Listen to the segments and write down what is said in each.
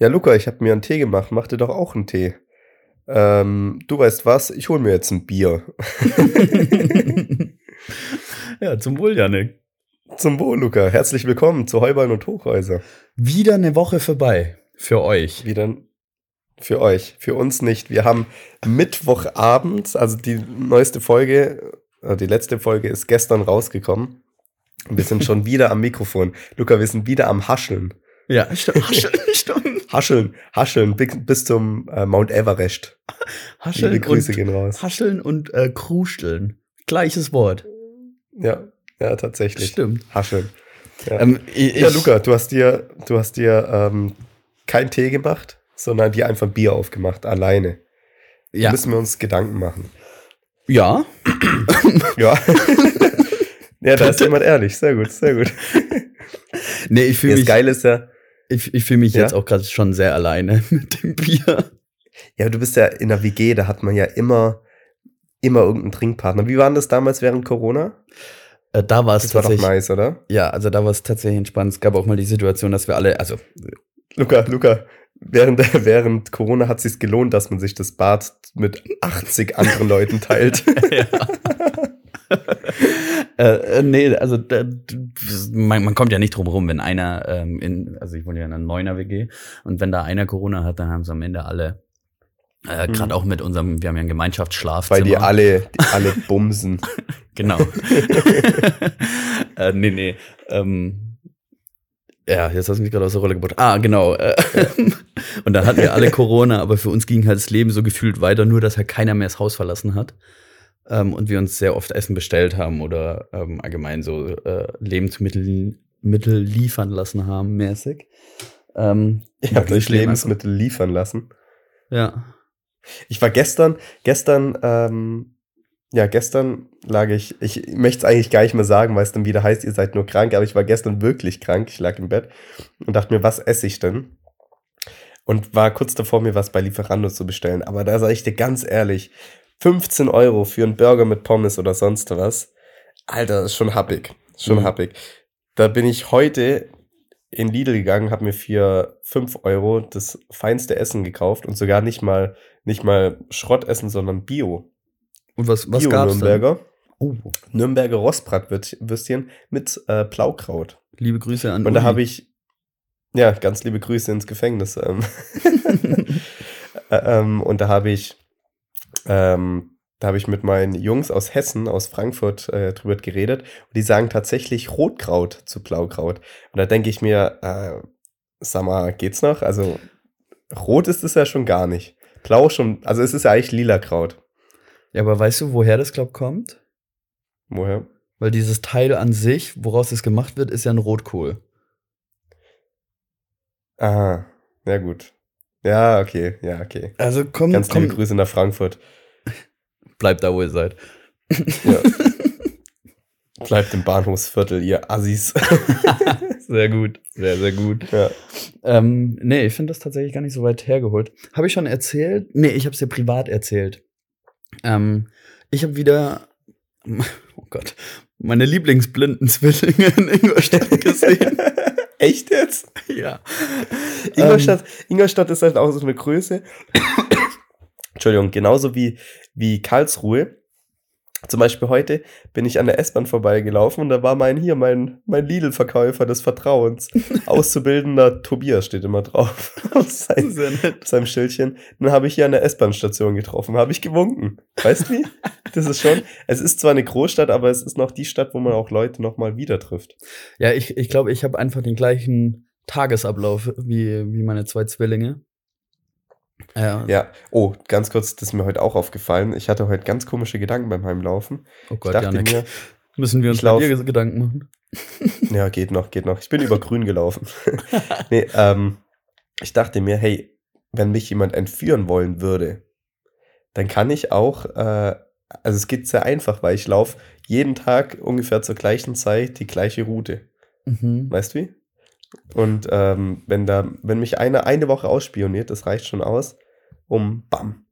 Ja, Luca, ich habe mir einen Tee gemacht. Mach dir doch auch einen Tee. Ähm, du weißt was? Ich hole mir jetzt ein Bier. ja, zum Wohl, Janik. Zum Wohl, Luca. Herzlich willkommen zu Heuballen und Hochhäuser. Wieder eine Woche vorbei. Für euch. Wieder für euch. Für uns nicht. Wir haben Mittwochabend, also die neueste Folge, äh, die letzte Folge ist gestern rausgekommen. Wir sind schon wieder am Mikrofon. Luca, wir sind wieder am Hascheln. Ja, stimmt. Hascheln, stimmt. Hascheln, hascheln bis zum äh, Mount Everest. Hascheln Liebe Grüße und, gehen raus. Hascheln und äh, Krusteln. Gleiches Wort. Ja, ja, tatsächlich. Stimmt. Hascheln. Ja, Ähm, ich, ja Luca, du hast dir, du hast dir ähm, keinen Tee gemacht, sondern dir einfach Bier aufgemacht, alleine. Da Ja. müssen wir uns Gedanken machen. ja. Ja. ja, da ist jemand ehrlich. Sehr gut, sehr gut. Nee, ich fühle Das mich, Geile ist ja, ich, ich fühl mich Ja? jetzt auch gerade schon sehr alleine mit dem Bier. ja, du bist ja in der WG, da hat man ja immer, immer irgendeinen Trinkpartner. Wie war denn das damals während Corona? Äh, da war es Das war doch tatsächlich. nice, oder? Ja, also da war es tatsächlich entspannt. Es gab auch mal die Situation, dass wir alle, also Luca, Luca, während, während Corona hat es sich gelohnt, dass man sich das Bad mit 80 anderen Leuten teilt. ja. äh, äh, nee, also da, man, man kommt ja nicht drum rum, wenn einer ähm, in, also ich wohne ja in einer Neuner WG und wenn da einer Corona hat, dann haben sie am Ende alle, äh, Mhm. gerade auch mit unserem, wir haben ja ein Gemeinschaftsschlafzimmer. Weil die alle, die alle bumsen. Genau. äh, nee, nee. Ähm, ja, jetzt hast du mich gerade aus der Rolle gebracht. Ah, genau. Äh, und dann hatten wir alle Corona, aber für uns ging halt das Leben so gefühlt weiter, nur dass halt keiner mehr das Haus verlassen hat. Ähm, und wir uns sehr oft Essen bestellt haben oder ähm, allgemein so äh, Lebensmittel Mittel liefern lassen haben, mäßig. Ähm, habe ganz euch Lebensmittel liefern lassen. einfach. Ja. Ich war gestern, gestern, ähm, ja, gestern lag ich, ich möchte es eigentlich gar nicht mehr sagen, weil es dann wieder heißt, ihr seid nur krank, aber ich war gestern wirklich krank. Ich lag im Bett und dachte mir, was esse ich denn? Und war kurz davor, mir was bei Lieferando zu bestellen. Aber da sage ich dir ganz ehrlich, 15 Euro für einen Burger mit Pommes oder sonst was, Alter, ist schon happig. Schon Mhm. happig. Da bin ich heute in Lidl gegangen, habe mir für 5 Euro das feinste Essen gekauft und sogar nicht mal, nicht mal Schrottessen, sondern Bio. Und was, was Bio gab's denn? Nürnberger. Oh, Nürnberger Rostbratwürstchen mit äh, Blaukraut. liebe Grüße an Und da habe ich, ja, ganz liebe Grüße ins Gefängnis. Ähm. Ähm, und da habe ich, ähm, da habe ich mit meinen Jungs aus Hessen, aus Frankfurt äh, drüber geredet. Und die sagen tatsächlich Rotkraut zu Blaukraut. Und da denke ich mir, äh, sag mal, geht's noch? Also rot ist es ja schon gar nicht. Blau schon, also es ist ja eigentlich lila Kraut. Ja, aber weißt du, woher das, glaub, kommt? Woher? Weil dieses Teil an sich, woraus es gemacht wird, ist ja ein Rotkohl. Aha, ja gut. Ja, okay, ja, okay. Also komm, Ganz komm liebe Grüße nach Frankfurt. bleibt da, wo ihr seid. Ja. Bleibt im Bahnhofsviertel, ihr Assis. Sehr gut, sehr, sehr gut. ja. Ähm, nee, ich finde das tatsächlich gar nicht so weit hergeholt. Habe ich schon erzählt? Nee, ich habe es dir privat erzählt. Ähm, ich habe wieder, Gott, meine Lieblingsblinden Zwillinge in Ingolstadt gesehen. Echt jetzt? ja. Ingolstadt, Ingolstadt ist halt auch so eine Größe. Entschuldigung, genauso wie, wie Karlsruhe. Zum Beispiel heute bin ich an der S-Bahn vorbeigelaufen und da war mein hier, mein, mein Lidl-Verkäufer des Vertrauens. Auszubildender Tobias steht immer drauf. auf sein, Sehr nett. auf seinem Schildchen. Dann habe ich hier an der S-Bahn-Station getroffen, habe ich gewunken. Weißt du wie? Das ist schon, es ist zwar eine Großstadt, aber es ist noch die Stadt, wo man auch Leute nochmal wieder trifft. Ja, ich glaube, ich, glaub, ich habe einfach den gleichen Tagesablauf wie, wie meine zwei Zwillinge. Ja. Ja, oh, ganz kurz, das ist mir heute auch aufgefallen. Ich hatte heute ganz komische Gedanken beim Heimlaufen. Oh Ich Gott, dachte Janik. mir, Müssen wir uns ich lauf- Gedanken machen? ja, geht noch, geht noch. Ich bin über grün gelaufen. nee, ähm, ich dachte mir, hey, wenn mich jemand entführen wollen würde, dann kann ich auch, äh, also es geht sehr einfach, weil ich laufe jeden Tag ungefähr zur gleichen Zeit die gleiche Route. Mhm. Weißt du wie? Und ähm, wenn da, wenn mich einer eine Woche ausspioniert, das reicht schon aus, um bam.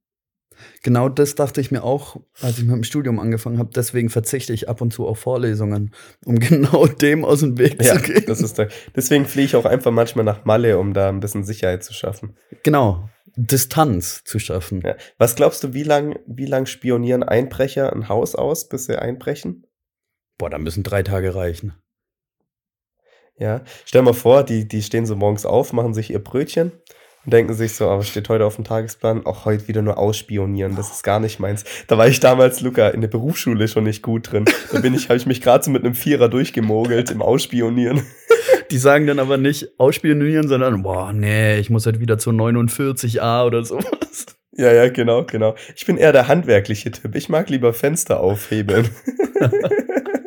Genau das dachte ich mir auch, als ich mit dem Studium angefangen habe. Deswegen verzichte ich ab und zu auf Vorlesungen, um genau dem aus dem Weg Ja, zu gehen. das ist der, deswegen fliege ich auch einfach manchmal nach Malle, um da ein bisschen Sicherheit zu schaffen. Genau. Distanz zu schaffen. Ja. Was glaubst du, wie lang, wie lang spionieren Einbrecher ein Haus aus, bis sie einbrechen? Boah, da müssen drei Tage reichen. Ja, stell mal vor, die, die stehen so morgens auf, machen sich ihr Brötchen und denken sich so, aber steht heute auf dem Tagesplan, auch heute wieder nur ausspionieren, das ist gar nicht meins. Da war ich damals, Luca, in der Berufsschule schon nicht gut drin. Da bin ich, habe ich mich gerade so mit einem Vierer durchgemogelt im Ausspionieren. Die sagen dann aber nicht ausspionieren, sondern, boah, nee, ich muss halt wieder zu 49a oder sowas. Ja, ja, genau, genau. Ich bin eher der handwerkliche Typ. Ich mag lieber Fenster aufhebeln.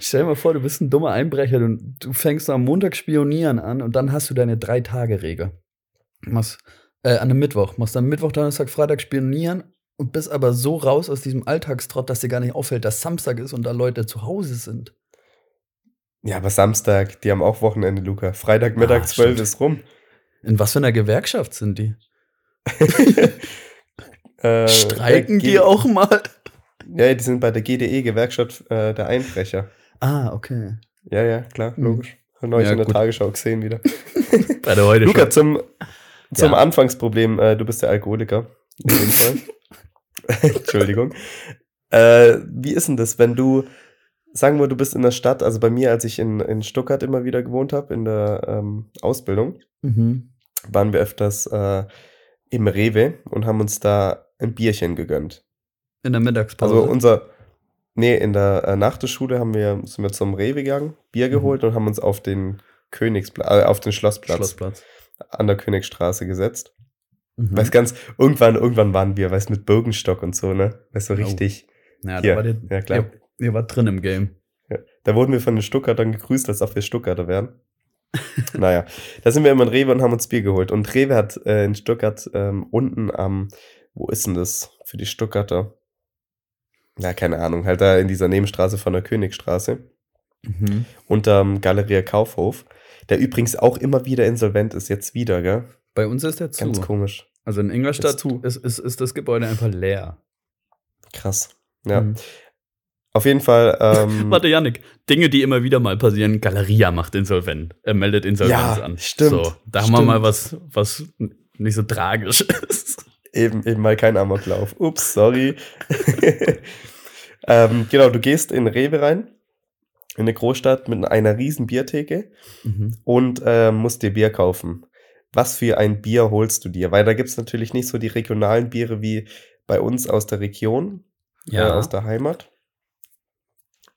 Stell dir mal vor, du bist ein dummer Einbrecher und du fängst am Montag spionieren an und dann hast du deine Drei-Tage-Regel. Machst, äh, an einem Mittwoch, machst dann Mittwoch, Donnerstag, Freitag spionieren und bist aber so raus aus diesem Alltagstrott, dass dir gar nicht auffällt, dass Samstag ist und da Leute zu Hause sind. Ja, aber Samstag, die haben auch Wochenende, Luca. Freitagmittag Ah, 12 stimmt. ist rum. In was für einer Gewerkschaft sind die? Äh, Streiken G- die auch mal? Ja, die sind bei der GDE, Gewerkschaft äh, der Einbrecher. Ah, okay. Ja, ja, klar, Hm. logisch. Hab neulich Ja, in der gut. Tagesschau gesehen wieder. Bei der heute Luca, zum, zum Ja. Anfangsproblem, äh, du bist der Alkoholiker. In dem Fall. Entschuldigung. Äh, wie ist denn das, wenn du, sagen wir, du bist in der Stadt, also bei mir, als ich in, in Stuttgart immer wieder gewohnt habe, in der ähm, Ausbildung, Mhm. waren wir öfters äh, im Rewe und haben uns da ein Bierchen gegönnt. In der Mittagspause. Also unser, nee, in der äh, nach der Schule haben wir, sind wir zum Rewe gegangen, Bier Mhm. geholt und haben uns auf den Königsplatz, äh, auf den Schlossplatz Schlossplatz. an der Königstraße gesetzt. Mhm. Weiß ganz, irgendwann, irgendwann waren wir, weißt mit Birkenstock und so, ne? Weißt du, Oh. richtig. ja, hier. da war die, Ja, klar. Ihr, ihr wart drin im Game. Ja. Da wurden wir von den Stuttgartern gegrüßt, als ob wir Stuttgarter wären. naja, da sind wir immer in Rewe und haben uns Bier geholt. Und Rewe hat äh, in Stuttgart ähm, unten am, wo ist denn das für die Stuttgarter? Ja, keine Ahnung, halt da in dieser Nebenstraße von der Königstraße. Mhm. unterm Galeria Kaufhof, der übrigens auch immer wieder insolvent ist, jetzt wieder, gell? Bei uns ist der zu. Ganz komisch. Also in Ingolstadt Ist ist, ist, ist das Gebäude einfach leer. Krass. Ja. Mhm. Auf jeden Fall. Ähm, Warte, Janik, Dinge, die immer wieder mal passieren. Galeria macht insolvent, äh, meldet Insolvenz Ja, an. stimmt, So, da haben wir stimmt. mal was, was nicht so tragisch ist. Eben, eben mal kein Amoklauf. Ups, sorry. ähm, genau, du gehst in Rewe rein, in eine Großstadt mit einer riesen Biertheke Mhm. und äh, musst dir Bier kaufen. Was für ein Bier holst du dir? Weil da gibt es natürlich nicht so die regionalen Biere wie bei uns aus der Region, äh, aus der Heimat.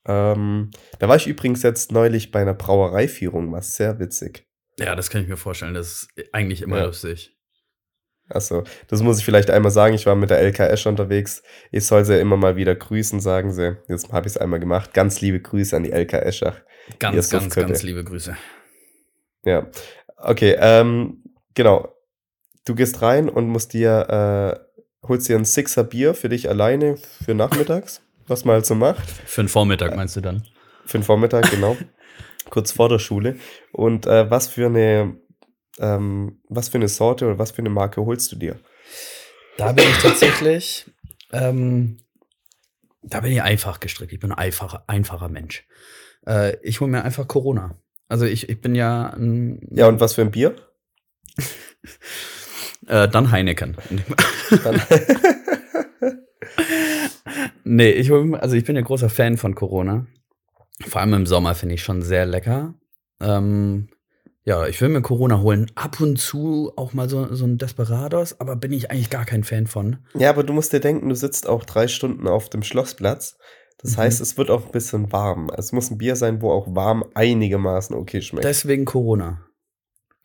Ähm, da war ich übrigens jetzt neulich bei einer Brauereiführung, war sehr witzig. ja, das kann ich mir vorstellen. Das ist eigentlich immer Ja. lustig. Achso, das muss ich vielleicht einmal sagen. Ich war mit der LKS unterwegs. Ich soll sie immer mal wieder grüßen, sagen sie. Jetzt habe ich es einmal gemacht. Ganz liebe Grüße an die LKS. Ganz, ganz, ganz liebe Grüße. Ja. Okay, ähm, genau. Du gehst rein und musst dir, äh, holst dir ein Sixer Bier für dich alleine für nachmittags, was man halt so macht. Für den Vormittag meinst du dann? Für den Vormittag, genau. Kurz vor der Schule. Und äh, was für eine, ähm, was für eine Sorte oder was für eine Marke holst du dir? Da bin ich tatsächlich, ähm, da bin ich einfach gestrickt. Ich bin ein einfacher, einfacher Mensch. Äh, ich hole mir einfach Corona. Also ich, ich bin ja ein, Ja, und was für ein Bier? äh, dann Heineken. Dann nee, ich also ich bin ja großer Fan von Corona. Vor allem im Sommer finde ich schon sehr lecker. Ähm, ja, ich will mir Corona holen. Ab und zu auch mal so, so ein Desperados, aber bin ich eigentlich gar kein Fan von. ja, aber du musst dir denken, du sitzt auch drei Stunden auf dem Schlossplatz. Das Mhm. heißt, es wird auch ein bisschen warm. Es muss ein Bier sein, wo auch warm einigermaßen okay schmeckt. Deswegen Corona.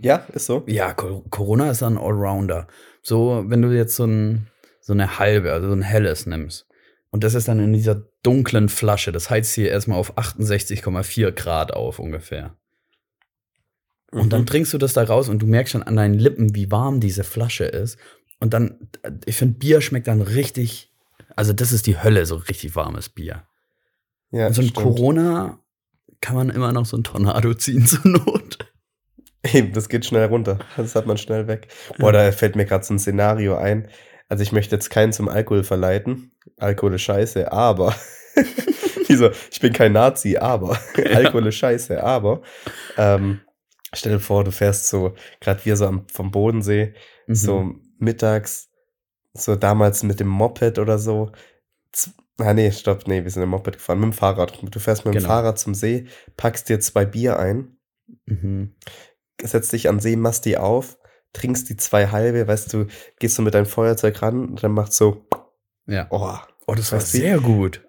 ja, ist so. Ja, Co- Corona ist ein Allrounder. So, wenn du jetzt so, ein, so eine halbe, also so ein helles nimmst. Und das ist dann in dieser dunklen Flasche. Das heizt hier erstmal auf 68,4 Grad auf ungefähr. Und dann Mhm. trinkst du das da raus und du merkst schon an deinen Lippen, wie warm diese Flasche ist. Und dann, ich finde, Bier schmeckt dann richtig, also das ist die Hölle, so richtig warmes Bier. ja, Und so ein stimmt. Corona kann man immer noch so ein Tornado ziehen zur Not. Eben, das geht schnell runter. Das hat man schnell weg. Boah, da fällt mir gerade so ein Szenario ein. also ich möchte jetzt keinen zum Alkohol verleiten. Alkohol ist scheiße, aber. Wieso? Ich bin kein Nazi, aber. Alkohol ist scheiße, aber. Ähm, stell dir vor, du fährst so, gerade wir so am, vom Bodensee, Mhm. so mittags, so damals mit dem Moped oder so. Ah, nee, stopp, nee, wir sind im Moped gefahren, mit dem Fahrrad. Du fährst mit dem Genau. Fahrrad zum See, packst dir zwei Bier ein, Mhm. setzt dich an See, machst die auf, trinkst die zwei halbe, weißt du, gehst du mit deinem Feuerzeug ran und dann macht so, Ja. oh, Oh, das war sehr gut.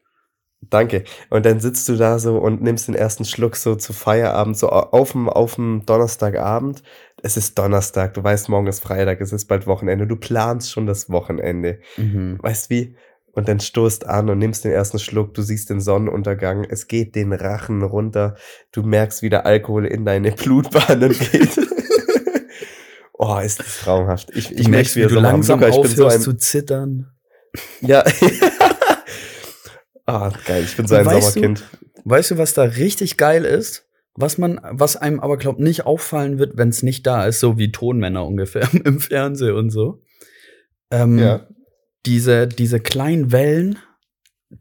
Danke. Und dann sitzt du da so und nimmst den ersten Schluck so zu Feierabend, so auf dem, auf dem Donnerstagabend. Es ist Donnerstag, du weißt, morgen ist Freitag, es ist bald Wochenende, du planst schon das Wochenende. Mhm. Weißt wie? Und dann stoßt an und nimmst den ersten Schluck, du siehst den Sonnenuntergang, es geht den Rachen runter, du merkst, wie der Alkohol in deine Blutbahnen geht. oh, ist das traumhaft. Ich, ich Du merkst, wie wir du langsam Luca, ich bin so aufhörst ein, zu zittern. Ja. ah, geil, ich bin so ein Weißt du- Sommerkind. Weißt du, was da richtig geil ist? Was man, was einem aber glaubt, nicht auffallen wird, wenn es nicht da ist, so wie Tonmänner ungefähr im Fernsehen und so. Ähm, Ja. Diese, diese kleinen Wellen,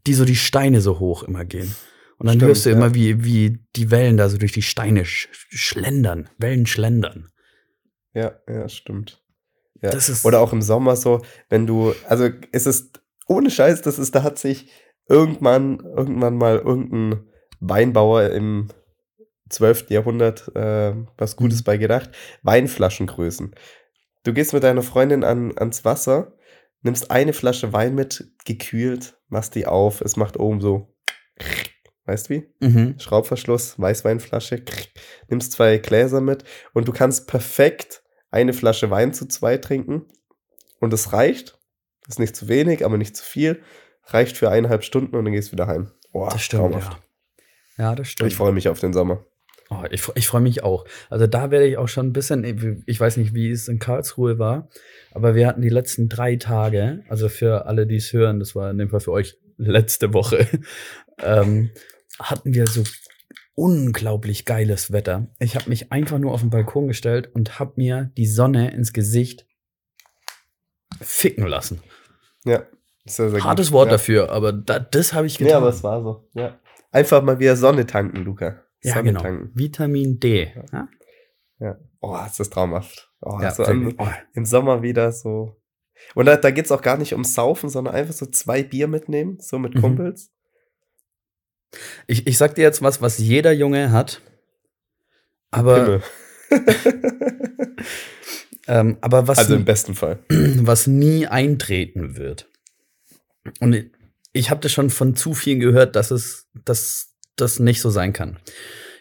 die so die Steine so hoch immer gehen. Und dann Stimmt, hörst du ja. immer, wie, wie die Wellen da so durch die Steine sch schlendern, Wellen schlendern. Ja, ja, stimmt. Ja. Das ist- Oder auch im Sommer so, wenn du, also es ist ohne Scheiß, das ist, da hat sich irgendwann, irgendwann mal irgendein Weinbauer im 12. Jahrhundert äh, was Gutes bei gedacht. Weinflaschengrößen. Du gehst mit deiner Freundin an, ans Wasser, nimmst eine Flasche Wein mit, gekühlt, machst die auf, es macht oben so, weißt wie? Mhm. Schraubverschluss, Weißweinflasche, nimmst zwei Gläser mit und du kannst perfekt eine Flasche Wein zu zwei trinken und es reicht. Ist nicht zu wenig, aber nicht zu viel. Reicht für eineinhalb Stunden und dann gehst du wieder heim. Boah, Das stimmt, traumhaft. ja. Ja, das stimmt. Ich freue mich auf den Sommer. Oh, ich ich freue mich auch. Also da werde ich auch schon ein bisschen, ich weiß nicht, wie es in Karlsruhe war, aber wir hatten die letzten drei Tage, also für alle, die es hören, das war in dem Fall für euch letzte Woche, ähm, hatten wir so unglaublich geiles Wetter. Ich habe mich einfach nur auf den Balkon gestellt und habe mir die Sonne ins Gesicht ficken lassen. Ja, sehr, sehr Hartes gut. Wort ja. dafür, aber da, das habe ich getan. Ja, aber es war so. Ja. Einfach mal wieder Sonne tanken, Luca. ja Sonne genau. tanken. Vitamin D. Ja, Ja. Oh, ist das traumhaft. Oh, ja so im, oh, im Sommer wieder so. Und da, da geht es auch gar nicht ums Saufen, sondern einfach so zwei Bier mitnehmen, so mit Mhm. Kumpels. Ich, ich sag dir jetzt was, was jeder Junge hat. Aber, ähm, aber was, also im besten Fall. was nie eintreten wird. Und ich, habe das schon von zu vielen gehört, dass es dass das nicht so sein kann.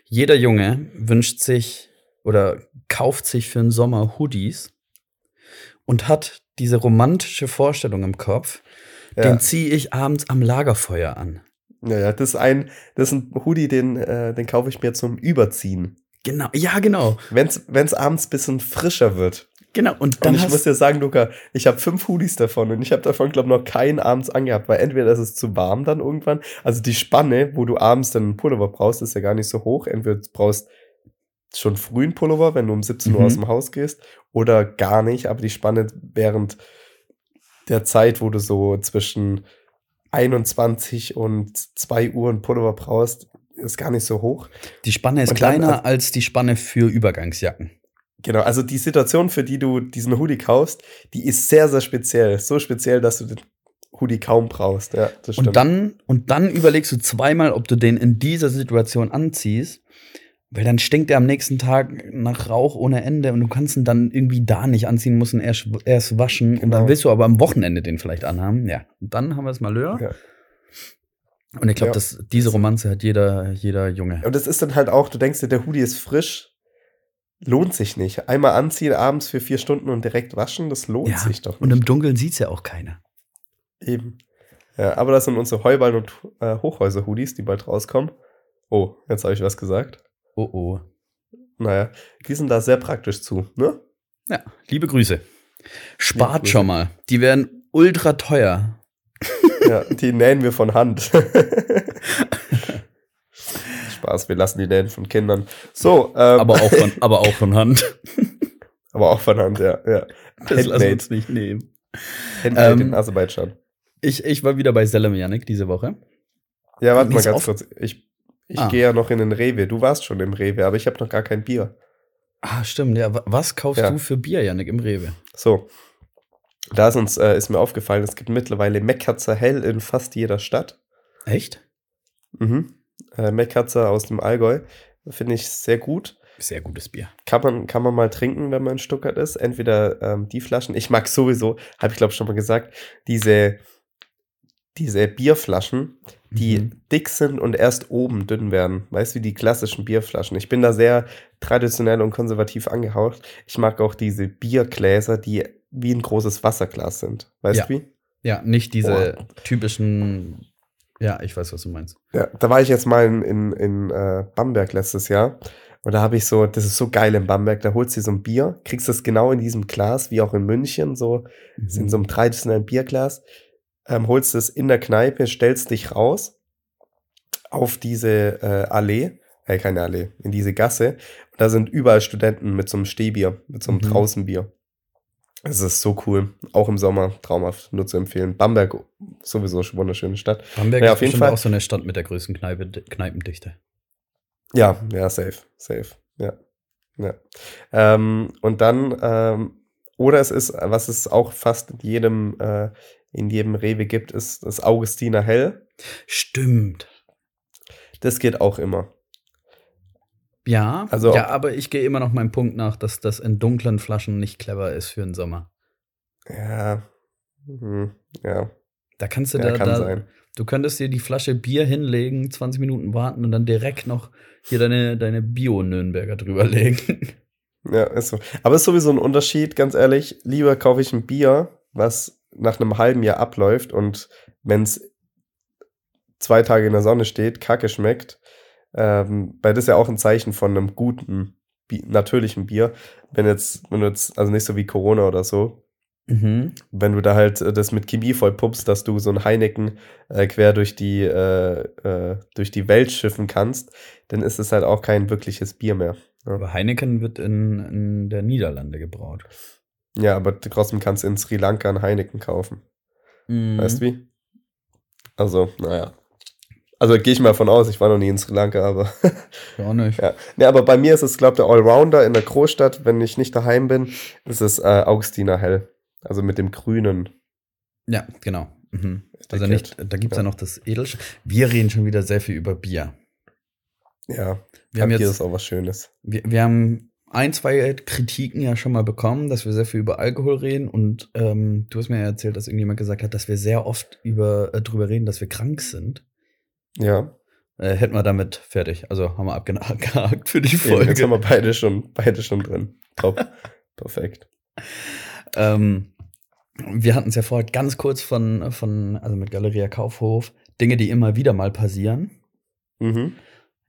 Jeder Junge wünscht sich oder kauft sich für den Sommer Hoodies und hat diese romantische Vorstellung im Kopf, Ja. den ziehe ich abends am Lagerfeuer an. Ja, ja, das ist ein, das ist ein Hoodie, den, äh, den kaufe ich mir zum Überziehen. Genau, ja, genau. Wenn's, wenn's abends ein bisschen frischer wird. Genau. Und Und dann ich hast, muss dir sagen, Luca, ich habe fünf Hoodies davon und ich habe davon, glaube ich, noch keinen abends angehabt, weil entweder ist es zu warm dann irgendwann. Also die Spanne, wo du abends dann einen Pullover brauchst, ist ja gar nicht so hoch. Entweder du brauchst schon früh einen Pullover, wenn du um 17 Uhr Mhm. aus dem Haus gehst, oder gar nicht. Aber die Spanne während der Zeit, wo du so zwischen 21 und 2 Uhr einen Pullover brauchst, ist gar nicht so hoch. die Spanne ist Und dann- kleiner als die Spanne für Übergangsjacken. Genau, also die Situation, für die du diesen Hoodie kaufst, die ist sehr, sehr speziell. So speziell, dass du den Hoodie kaum brauchst. Ja, das. Und dann, und dann überlegst du zweimal, ob du den in dieser Situation anziehst, weil dann stinkt er am nächsten Tag nach Rauch ohne Ende und du kannst ihn dann irgendwie da nicht anziehen, musst ihn erst, erst waschen und Genau. dann willst du aber am Wochenende den vielleicht anhaben. Ja, und dann haben wir es Malheur. Ja. Und ich glaube, Ja. dass diese Romanze hat jeder, jeder Junge. Und es ist dann halt auch, du denkst dir, der Hoodie ist frisch, lohnt sich nicht. Einmal anziehen abends für vier Stunden und direkt waschen, das lohnt Ja, sich doch Und nicht. im Dunkeln sieht's ja auch keiner. Eben. Ja, aber das sind unsere Heuballen- und äh, Hochhäuser-Hoodies, die bald rauskommen. Oh, jetzt habe ich was gesagt. Oh oh. Naja, die sind da sehr praktisch zu, ne? Ja, liebe Grüße. Spart Grüße. schon mal. Die werden ultra teuer. Ja, die nähen wir von Hand. Spaß, wir lassen die nähen von Kindern. So, ähm, Aber auch von, aber auch von Hand. aber auch von Hand, ja. ja. Das lassen wir Handmade. uns nicht nehmen. Handmade Ähm, in Aserbaidschan. Ich, ich war wieder bei Selim Yannick diese Woche. Ja, warte mal ganz kurz. Ich, ich Ah. gehe ja noch in den Rewe. Du warst schon im Rewe, aber ich habe noch gar kein Bier. Ah, stimmt. Ja, wa- was kaufst Ja. du für Bier, Yannick, im Rewe? So. Da ist uns, äh, ist mir aufgefallen, es gibt mittlerweile Meckerzer Hell in fast jeder Stadt. Echt? Mhm. Äh, Meckerzer aus dem Allgäu. Finde ich sehr gut. Sehr gutes Bier. Kann man, kann man mal trinken, wenn man in Stuttgart ist. Entweder ähm, die Flaschen. Ich mag sowieso, habe ich glaube schon mal gesagt, diese, diese Bierflaschen, die Mhm. dick sind und erst oben dünn werden. Weißt du, wie die klassischen Bierflaschen. Ich bin da sehr traditionell und konservativ angehaucht. Ich mag auch diese Biergläser, die wie ein großes Wasserglas sind. Weißt Ja. du wie? Ja, nicht diese typischen. Ja, ich weiß, was du meinst. Ja, da war ich jetzt mal in, in, in äh, Bamberg letztes Jahr. Und da habe ich so, das ist so geil in Bamberg, da holst du dir so ein Bier, kriegst das genau in diesem Glas, wie auch in München, so Mhm. in so einem traditionellen Bierglas, ähm, holst es in der Kneipe, stellst dich raus auf diese äh, Allee, äh, keine Allee, in diese Gasse. Und da sind überall Studenten mit so einem Stehbier, mit so einem Mhm. Draußenbier. Es ist so cool, auch im Sommer traumhaft, nur zu empfehlen. Bamberg, sowieso eine wunderschöne Stadt. Bamberg Ja, ist auf jeden Fall. auch so eine Stadt mit der größten Kneipe, Kneipendichte. Ja, ja, safe, safe, ja. ja. Ähm, und dann, ähm, oder es ist, was es auch fast in jedem, äh, in jedem Rewe gibt, ist das Augustiner Hell. Stimmt. Das geht auch immer. Ja, Also- ja, aber ich gehe immer noch meinem Punkt nach, dass das in dunklen Flaschen nicht clever ist für den Sommer. Ja, mhm, ja, Da kannst du ja, da, kann da sein. du könntest dir die Flasche Bier hinlegen, 20 Minuten warten und dann direkt noch hier deine, deine Bio-Nürnberger drüberlegen. Ja, ist so. Aber es ist sowieso ein Unterschied, ganz ehrlich. Lieber kaufe ich ein Bier, was nach einem halben Jahr abläuft und wenn es zwei Tage in der Sonne steht, kacke schmeckt, ähm, weil das ist ja auch ein Zeichen von einem guten, natürlichen Bier. Wenn jetzt, wenn du jetzt, also nicht so wie Corona oder so, Mhm. wenn du da halt äh, das mit Chemie voll pumpst, dass du so ein Heineken äh, quer durch die, äh, äh, durch die Welt schiffen kannst, dann ist es halt auch kein wirkliches Bier mehr. Aber Heineken wird in, in der Niederlande gebraut. Ja, aber trotzdem kannst du in Sri Lanka ein Heineken kaufen. Mhm. Weißt du wie? Also, naja. Also gehe ich mal von aus, ich war noch nie in Sri Lanka, aber. Ja, nicht. ja. Ne, aber bei mir ist es, glaube ich, der Allrounder in der Großstadt, wenn ich nicht daheim bin, ist es äh, Augustiner Hell. Also mit dem grünen. Ja, genau. Mhm. Also nicht, da gibt es ja. Ja. noch das Edelsch. Wir reden schon wieder sehr viel über Bier. Ja, Wir haben, Bier jetzt, ist auch was Schönes. wir, wir haben ein, zwei Kritiken ja schon mal bekommen, dass wir sehr viel über Alkohol reden und ähm, du hast mir ja erzählt, dass irgendjemand gesagt hat, dass wir sehr oft über, äh, drüber reden, dass wir krank sind. Ja, Äh, hätten wir damit fertig. Also haben wir abgehakt für die eben, jetzt haben Folge. wir beide schon, beide schon drin. Top. Perfekt. Ähm, wir hatten es ja vorher ganz kurz von, von, also mit Galeria Kaufhof, Dinge, die immer wieder mal passieren. Mhm.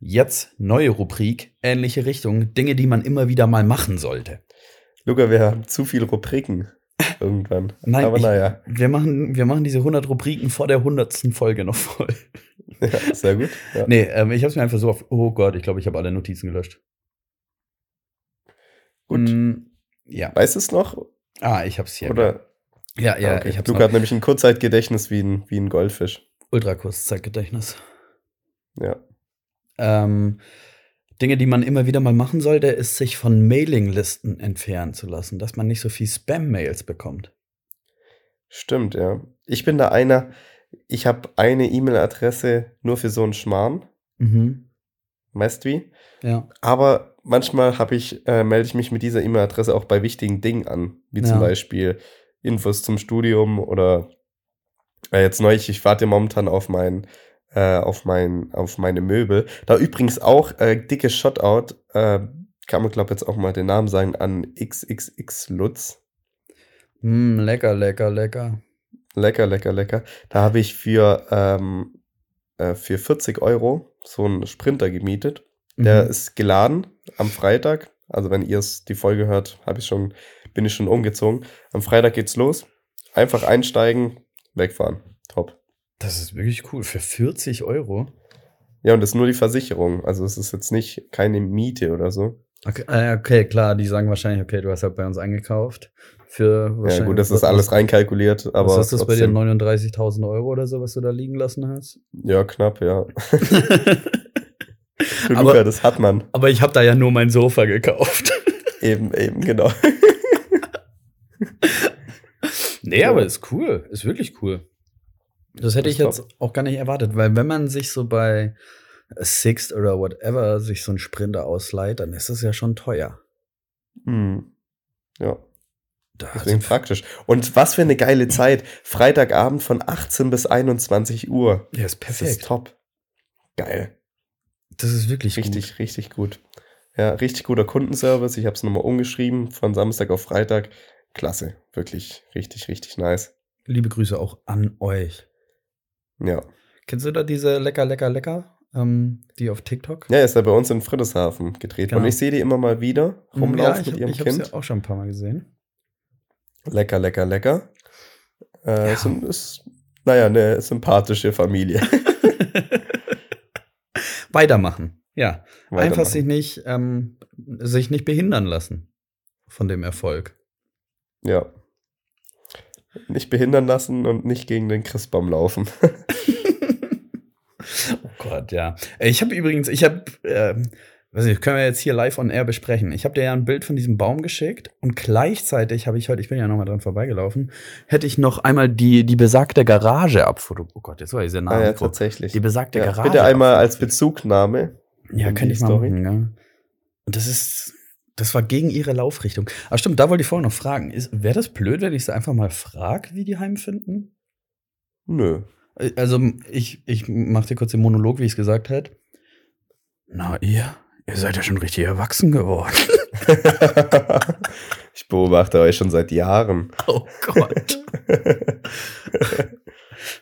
Jetzt neue Rubrik, ähnliche Richtung, Dinge, die man immer wieder mal machen sollte. Luca, wir haben zu viele Rubriken irgendwann. Nein, aber ich- naja, Wir machen, wir machen diese 100 Rubriken vor der 100. Folge noch voll. ja, sehr gut. Ja. Nee, ähm, ich habe es mir einfach so auf. Oh Gott, ich glaube, ich habe alle Notizen gelöscht. Gut. Mm, ja. Weißt du es noch? Ah, ich habe es hier. Oder? Ja, ja, Ah, okay. ich habe Luca hat nämlich ein Kurzzeitgedächtnis wie ein, wie ein Goldfisch. Ultrakurzzeitgedächtnis. Ja. Ähm, Dinge, die man immer wieder mal machen sollte, ist sich von Mailinglisten entfernen zu lassen, dass man nicht so viel Spam-Mails bekommt. Stimmt, ja. Ich bin da einer, ich habe eine E-Mail-Adresse nur für so einen Schmarrn, Mhm. weißt wie? Ja. Aber manchmal habe ich, äh, melde ich mich mit dieser E-Mail-Adresse auch bei wichtigen Dingen an, wie zum Ja. Beispiel Infos zum Studium oder äh, jetzt neulich, ich warte momentan auf mein, äh, auf mein, auf meine Möbel. Da übrigens auch äh, dicke Shotout, äh, kann man glaube jetzt auch mal den Namen sagen, an XXX Lutz. Mm, lecker, lecker, lecker. Lecker, lecker, lecker. Da habe ich für, ähm, äh, für 40 Euro so einen Sprinter gemietet. Der Mhm. ist geladen am Freitag. Also wenn ihr es die Folge hört, habe ich schon, bin ich schon umgezogen. Am Freitag geht's los. Einfach einsteigen, wegfahren. Top. Das ist wirklich cool. Für 40 Euro? Ja, und das ist nur die Versicherung. Also es ist jetzt nicht keine Miete oder so. Okay, äh, okay, klar, die sagen wahrscheinlich, okay, du hast halt bei uns eingekauft. Für Ja, gut, das ist alles reinkalkuliert, aber. was ist das bei dir? trotzdem. 39.000 Euro oder so, was du da liegen lassen hast? Ja, knapp, ja. Für Aber- Luca, das hat man. Aber ich habe da ja nur mein Sofa gekauft. Eben, eben, genau. Nee, Ja. aber ist cool. Ist wirklich cool. Das hätte Das ich jetzt auch gar nicht erwartet, weil wenn man sich so bei Sixt oder whatever sich so einen Sprinter ausleiht, dann ist es ja schon teuer. Hm. Ja, Da deswegen praktisch. Und was für eine geile Zeit. Freitagabend von 18 bis 21 Uhr. ja, ist Das ist top. Geil. Das ist wirklich Richtig, gut. richtig gut. Ja, richtig guter Kundenservice. Ich habe es nochmal umgeschrieben von Samstag auf Freitag. Klasse. Wirklich richtig, richtig nice. Liebe Grüße auch an euch. Ja. Kennst du da diese lecker, lecker, lecker, ähm, die auf TikTok? Ja, ist ja bei uns in Friedrichshafen gedreht. Genau. Und ich sehe die immer mal wieder rumlaufen ich, mit ihrem ich habe Kind. sie auch schon ein paar Mal gesehen. Lecker, lecker, lecker. Äh, Ja. ist, ist, naja, eine sympathische Familie. Weitermachen. Ja. Einfach Weitermachen. sich nicht, ähm, sich nicht behindern lassen von dem Erfolg. Ja. Nicht behindern lassen und nicht gegen den Christbaum laufen. Gott, ja. Äh, Ich habe übrigens, ich habe, ähm, weiß nicht, können wir jetzt hier live on air besprechen. Ich habe dir ja ein Bild von diesem Baum geschickt und gleichzeitig habe ich heute, ich bin ja noch mal dran vorbeigelaufen, hätte ich noch einmal die, die besagte Garage abfotografiert. Oh Gott, jetzt war ich sehr nah. ah ja, tatsächlich. die besagte Ja, Garage. bitte einmal als. Bezugnahme. Ja, könnte ich mal Story. machen, ja. Und das ist, das war gegen ihre Laufrichtung. Aber stimmt, da wollte ich vorher noch fragen. Wäre das blöd, wenn ich sie einfach mal frage, wie die heimfinden? Nö. Also, ich, ich mach dir kurz den Monolog, wie ich es gesagt hätte. Na, ihr? Ihr seid ja schon richtig erwachsen geworden. ich beobachte euch schon seit Jahren. Oh Gott.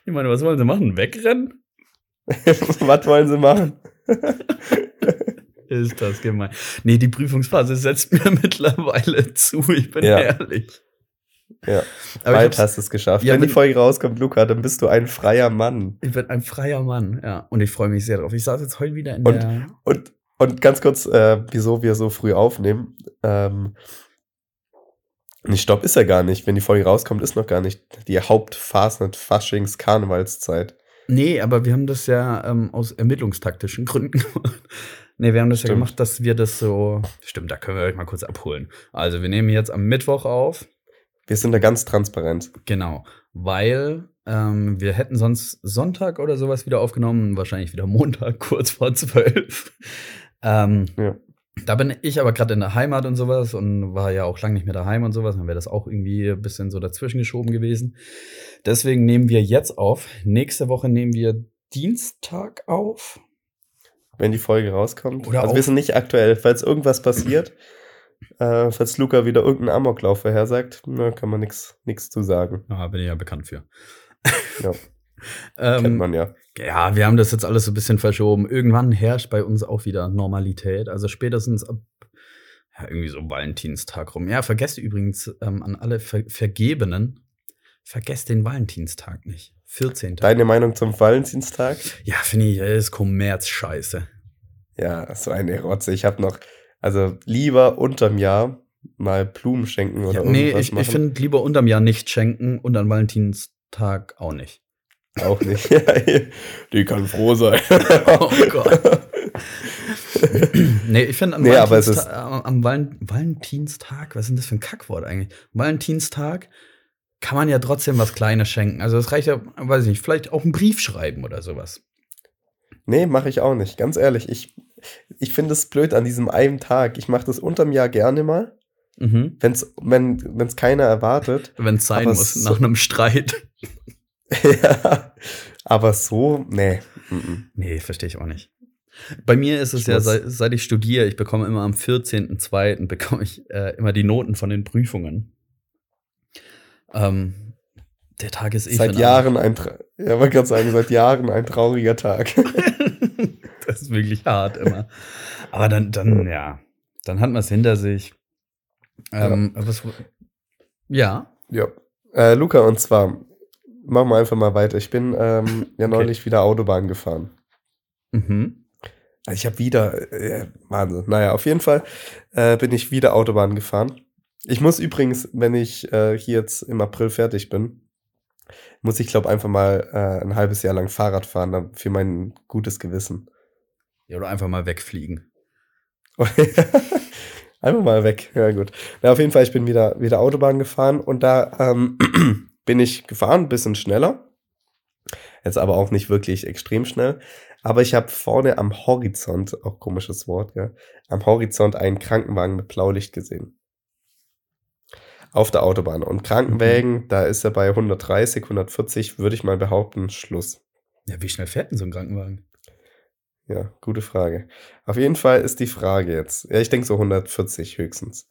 Ich meine, was wollen sie machen? Wegrennen? Was wollen sie machen? Ist das gemein. Nee, die Prüfungsphase setzt mir mittlerweile zu, ich bin Ja. ehrlich. Ja, Aber bald hast du es geschafft. Ja, Wenn die Folge rauskommt, Luca, dann bist du ein freier Mann. ich bin ein freier Mann, ja. Und ich freue mich sehr drauf. Ich saß jetzt heute wieder in Und- der. Und, und ganz kurz, äh, wieso wir so früh aufnehmen. Ähm, nee, Stopp ist ja gar nicht. Wenn die Folge rauskommt, ist noch gar nicht die Hauptfastnet Faschings Karnevalszeit. Nee, aber wir haben das ja ähm, aus ermittlungstaktischen Gründen gemacht. Nee, wir haben das ja Stimmt. gemacht, dass wir das so. Stimmt, da können wir euch mal kurz abholen. Also, wir nehmen jetzt am Mittwoch auf. Wir sind da ganz transparent. Genau, weil ähm, wir hätten sonst Sonntag oder sowas wieder aufgenommen, wahrscheinlich wieder Montag, kurz vor zwölf. Ähm, Ja. Da bin ich aber gerade in der Heimat und sowas und war ja auch lange nicht mehr daheim und sowas. Dann wäre das auch irgendwie ein bisschen so dazwischen geschoben gewesen. Deswegen nehmen wir jetzt auf. Nächste Woche nehmen wir Dienstag auf. Wenn die Folge rauskommt. Oder also wir sind nicht aktuell. Falls irgendwas passiert, äh, falls Luca wieder irgendeinen Amoklauf vorhersagt, na, kann man nichts zu sagen. Ja, bin ich ja bekannt für. Ja. ähm, Kennt man ja. Ja, wir haben das jetzt alles so ein bisschen verschoben. Irgendwann herrscht bei uns auch wieder Normalität. Also spätestens ab ja, irgendwie so Valentinstag rum. Ja, vergesst übrigens ähm, an alle Ver Vergebenen, vergesst den Valentinstag nicht. 14. Deine Meinung zum Valentinstag? Ja, finde ich, das ist Kommerzscheiße. Ja, so eine Rotze. Ich habe noch, also lieber unterm Jahr mal Blumen schenken oder Ja, nee, irgendwas ich, machen. ich finde lieber unterm Jahr nicht schenken und an Valentinstag auch nicht. auch nicht. Die kann froh sein. Oh Gott. nee, ich finde am, Nee, aber es Valentinsta- am, am Valen Valentinstag, was ist denn das für ein Kackwort eigentlich? Valentinstag kann man ja trotzdem was Kleines schenken. Also es reicht ja, weiß ich nicht, vielleicht auch einen Brief schreiben oder sowas. Nee, mache ich auch nicht. Ganz ehrlich, ich, ich finde es blöd an diesem einen Tag. Ich mache das unterm Jahr gerne mal, Mhm. wenn's, wenn es keiner erwartet. Wenn es sein muss, so- nach einem Streit. ja, aber so, nee. mhm. Nee, verstehe ich auch nicht. Bei mir ist es Ich ja, seit, seit ich studiere, ich bekomme immer am 14.02. bekomme ich äh, immer die Noten von den Prüfungen. Ähm, der Tag ist eh Seit Jahren ein, ja, wollte gerade sagen, seit Jahren ein trauriger Tag. das ist wirklich hart immer. Aber dann, dann, ja, dann hat man es hinter sich. Ähm, was, ja. ja. Äh, Luca, und zwar, machen wir einfach mal weiter. Ich bin ähm, ja Okay. neulich wieder Autobahn gefahren. Mhm. Ich habe wieder, äh, Wahnsinn. Naja, auf jeden Fall äh, bin ich wieder Autobahn gefahren. Ich muss übrigens, wenn ich äh, hier jetzt im April fertig bin, muss ich glaube einfach mal äh, ein halbes Jahr lang Fahrrad fahren für mein gutes Gewissen. Ja, oder einfach mal wegfliegen. einfach mal weg. Ja, gut. Na, auf jeden Fall, ich bin wieder, wieder Autobahn gefahren und da ähm, bin ich gefahren, ein bisschen schneller. Jetzt aber auch nicht wirklich extrem schnell. Aber ich habe vorne am Horizont, auch komisches Wort, ja, am Horizont einen Krankenwagen mit Blaulicht gesehen. Auf der Autobahn. Und Krankenwagen, mhm. da ist er bei 130, 140, würde ich mal behaupten, Schluss. Ja, wie schnell fährt denn so ein Krankenwagen? Ja, gute Frage. Auf jeden Fall ist die Frage jetzt, ja, ich denke so 140 höchstens.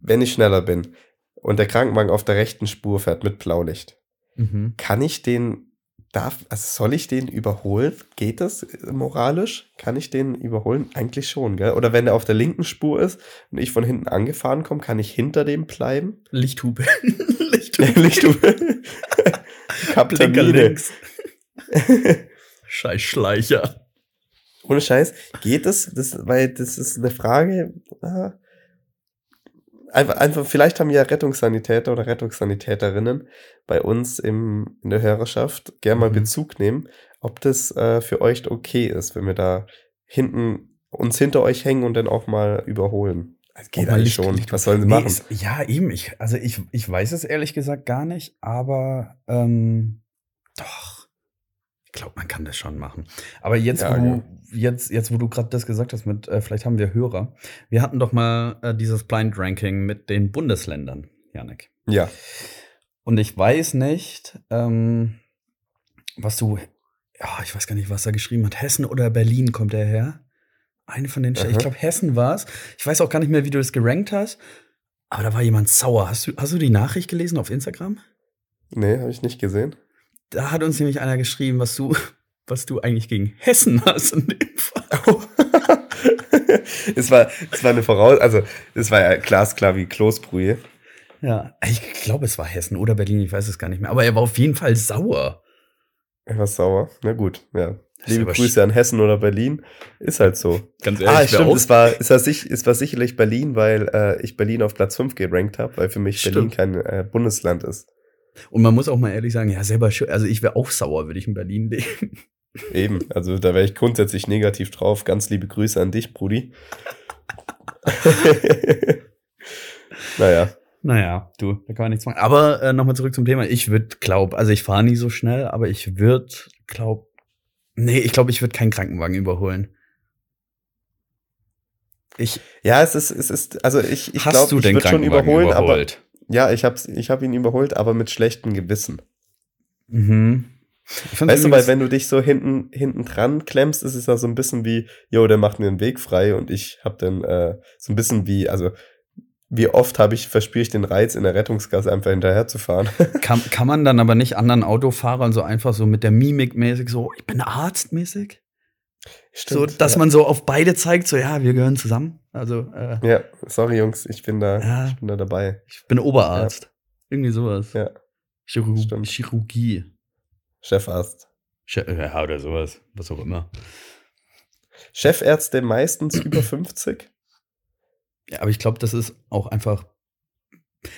Wenn ich schneller bin und der Krankenwagen auf der rechten Spur fährt mit Blaulicht, mhm. kann ich den Darf, also soll ich den überholen? Geht das äh, moralisch? Kann ich den überholen? Eigentlich schon, gell? Oder wenn er auf der linken Spur ist und ich von hinten angefahren komme, kann ich hinter dem bleiben? Lichthube. Lichthube. Lichthube. Blinker links. Scheiß Schleicher. Ohne Scheiß. Geht das? das? Weil das ist eine Frage. Ah, einfach, einfach, vielleicht haben ja Rettungssanitäter oder Rettungssanitäterinnen bei uns im, in der Hörerschaft gerne mal mhm. Bezug nehmen, ob das äh, für euch okay ist, wenn wir da hinten uns hinter euch hängen und dann auch mal überholen. Das geht eigentlich schon. Licht, Was sollen sie nee, machen? Ist, ja, eben. Ich, also ich, ich weiß es ehrlich gesagt gar nicht, aber ähm, doch. Ich glaube, man kann das schon machen. Aber jetzt, ja, wo, ja. jetzt, jetzt, wo du gerade das gesagt hast, mit äh, vielleicht haben wir Hörer. Wir hatten doch mal äh, dieses Blind Ranking mit den Bundesländern, Janik. Ja. Und ich weiß nicht, ähm, was du, ja, ich weiß gar nicht, was er geschrieben hat. Hessen oder Berlin kommt er her? Eine von den, Aha. ich glaube, Hessen war es. Ich weiß auch gar nicht mehr, wie du das gerankt hast. Aber da war jemand sauer. Hast du, hast du die Nachricht gelesen auf Instagram? Nee, habe ich nicht gesehen. Da hat uns nämlich einer geschrieben, was du, was du eigentlich gegen Hessen hast in dem Fall. Oh. es, war, es war eine Voraus-, also es war ja glasklar wie Kloßbrühe. Ja, ich glaube, es war Hessen oder Berlin, ich weiß es gar nicht mehr. Aber er war auf jeden Fall sauer. Er war sauer. Na gut, ja. Liebe Grüße an Hessen oder Berlin. Ist halt so. Ganz ehrlich. Ah, stimmt. Es war, es, war sich, es war sicherlich Berlin, weil äh, ich Berlin auf Platz 5 gerankt habe, weil für mich stimmt. Berlin kein äh, Bundesland ist. Und man muss auch mal ehrlich sagen, ja, selber schön. Also ich wäre auch sauer, würde ich in Berlin leben. Eben, also da wäre ich grundsätzlich negativ drauf. Ganz liebe Grüße an dich, Brudi. naja. Naja, du, da kann man nichts machen. Aber äh, nochmal zurück zum Thema. Ich würde glaub, also ich fahre nie so schnell, aber ich würde, glaub, nee, ich glaube, ich würde keinen Krankenwagen überholen. Ich. Ja, es ist, es ist, also ich, ich glaube, ich würde schon überholen, überholt? aber. Ja, ich habe ich hab ihn überholt, aber mit schlechtem Gewissen. Mhm. Weißt du, weil wenn du dich so hinten, hinten dran klemmst, ist es ja so ein bisschen wie, yo, der macht mir den Weg frei und ich hab dann äh, so ein bisschen wie, also wie oft habe ich, verspüre ich den Reiz, in der Rettungsgasse einfach hinterher zu fahren. kann, kann man dann aber nicht anderen Autofahrern so einfach so mit der Mimik mäßig so, ich bin Arzt mäßig? Stimmt, so, dass ja. man so auf beide zeigt, so, ja, wir gehören zusammen. Also, äh, Ja, sorry, Jungs, ich bin da, ja, ich bin da dabei. Ich bin Oberarzt. Ja. Irgendwie sowas. Ja. Chirurg Stimmt. Chirurgie. Chefarzt. Che ja, oder sowas. Was auch immer. Chefärzte meistens über 50? Ja, aber ich glaube, das ist auch einfach.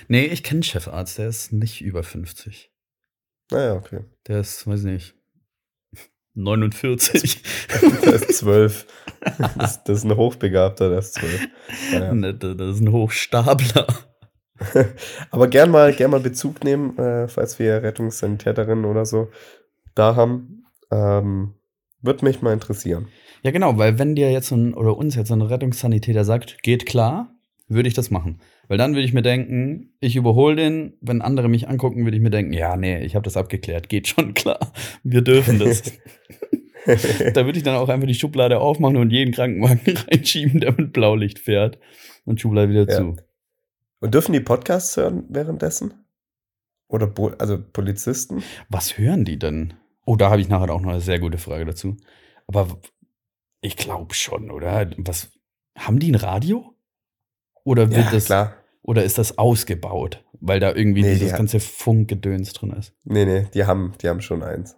Nee, ich kenne Chefarzt, der ist nicht über 50. Naja, ah okay. Der ist, weiß nicht, 49. der ist 12. Das, das, ist ein Hochbegabter, der ist 12. Naja. Ne, das ist ein Hochstapler. Aber gern mal, gern mal Bezug nehmen, äh, falls wir Rettungssanitäterinnen oder so da haben. Ähm, würde mich mal interessieren. Ja, genau, weil wenn dir jetzt ein, oder uns jetzt ein Rettungssanitäter sagt, geht klar, würde ich das machen. Weil dann würde ich mir denken, ich überhole den, wenn andere mich angucken, würde ich mir denken, ja, nee, ich habe das abgeklärt, geht schon klar. Wir dürfen das. da würde ich dann auch einfach die Schublade aufmachen und jeden Krankenwagen reinschieben, der mit Blaulicht fährt und Schublade wieder ja. zu. Und dürfen die Podcasts hören währenddessen? Oder Bo also Polizisten? Was hören die denn? Oh, da habe ich nachher auch noch eine sehr gute Frage dazu. Aber ich glaube schon, oder? Was haben die ein Radio? Oder wird ja, das klar. oder ist das ausgebaut, weil da irgendwie nee, dieses die ganze Funkgedöns drin ist? Nee, nee, die haben die haben schon eins.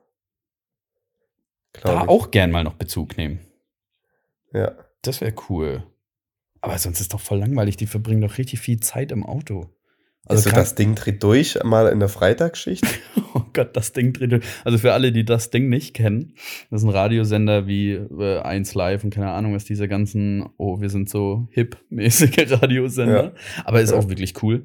Da ich. auch gern mal noch Bezug nehmen. Ja. Das wäre cool. Aber sonst ist doch voll langweilig. Die verbringen doch richtig viel Zeit im Auto. Also das Ding dreht durch, mal in der Freitagsschicht. oh Gott, das Ding dreht durch. Also für alle, die das Ding nicht kennen, das ist ein Radiosender wie äh, 1 Live und keine Ahnung, was diese ganzen, oh, wir sind so hip-mäßige Radiosender. Ja. Aber ist ja. auch wirklich cool.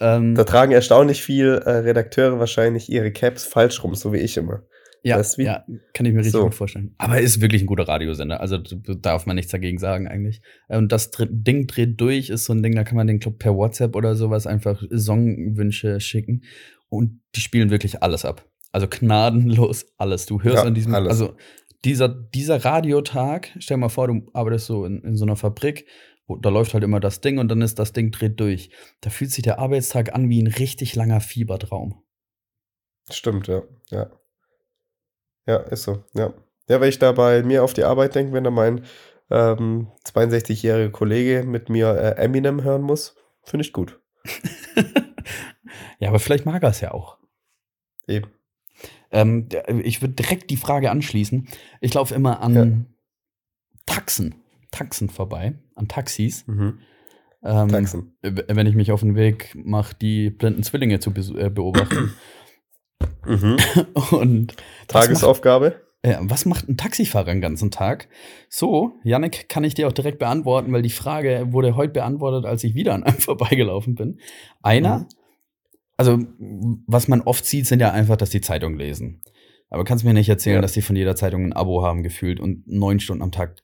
Ähm, da tragen erstaunlich viel äh, Redakteure wahrscheinlich ihre Caps falsch rum, so wie ich immer. Ja, ja, kann ich mir richtig so. gut vorstellen. Aber er ist wirklich ein guter Radiosender. Also darf man nichts dagegen sagen eigentlich. Und das Ding dreht durch, ist so ein Ding, da kann man den Club per WhatsApp oder sowas einfach Songwünsche schicken. Und die spielen wirklich alles ab. Also gnadenlos alles. Du hörst ja, an diesem, alles. also dieser, dieser Radiotag, stell dir mal vor, du arbeitest so in, in so einer Fabrik, da läuft halt immer das Ding und dann ist das Ding dreht durch. Da fühlt sich der Arbeitstag an wie ein richtig langer Fiebertraum. Stimmt, ja. Ja. Ja, ist so, ja. Ja, wenn ich da bei mir auf die Arbeit denke, wenn da mein ähm, 62-jähriger Kollege mit mir äh, Eminem hören muss, finde ich gut. ja, aber vielleicht mag er es ja auch. Eben. Ähm, ich würde direkt die Frage anschließen. Ich laufe immer an ja. Taxen, Taxen vorbei, an Taxis. Mhm. Ähm, Taxen. Wenn ich mich auf den Weg mache, die blinden Zwillinge zu be äh, beobachten. Mhm. Und Tagesaufgabe? Was macht, äh, was macht ein Taxifahrer den ganzen Tag? So, Yannick, kann ich dir auch direkt beantworten, weil die Frage wurde heute beantwortet, als ich wieder an einem vorbeigelaufen bin. Einer, mhm. also was man oft sieht, sind ja einfach, dass die Zeitung lesen. Aber kannst mir nicht erzählen, ja. dass die von jeder Zeitung ein Abo haben gefühlt und neun Stunden am Tag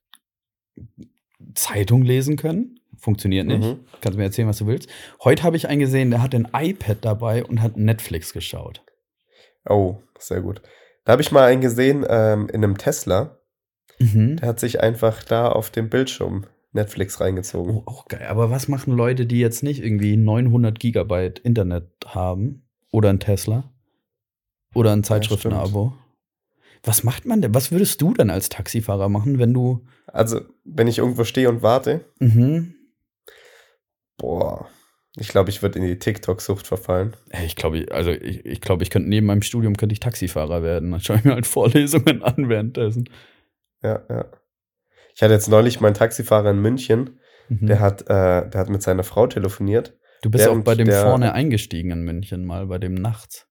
Zeitung lesen können? Funktioniert nicht. Mhm. Kannst mir erzählen, was du willst. Heute habe ich einen gesehen, der hat ein iPad dabei und hat Netflix geschaut. Oh, sehr gut. Da habe ich mal einen gesehen ähm, in einem Tesla. Mhm. Der hat sich einfach da auf dem Bildschirm Netflix reingezogen. Oh, auch geil. Aber was machen Leute, die jetzt nicht irgendwie 900 Gigabyte Internet haben? Oder ein Tesla? Oder ein Zeitschriftenabo? Ja, was macht man denn? Was würdest du denn als Taxifahrer machen, wenn du. Also, wenn ich irgendwo stehe und warte? Mhm. Boah. Ich glaube, ich würde in die TikTok-Sucht verfallen. Ich glaube, also ich, ich glaube, ich könnte neben meinem Studium könnte ich Taxifahrer werden. Dann schaue ich mir halt Vorlesungen an währenddessen. Ja, ja. Ich hatte jetzt neulich meinen Taxifahrer in München, mhm. der hat, äh, der hat mit seiner Frau telefoniert. Du bist auch bei dem der, vorne eingestiegen in München mal, bei dem nachts.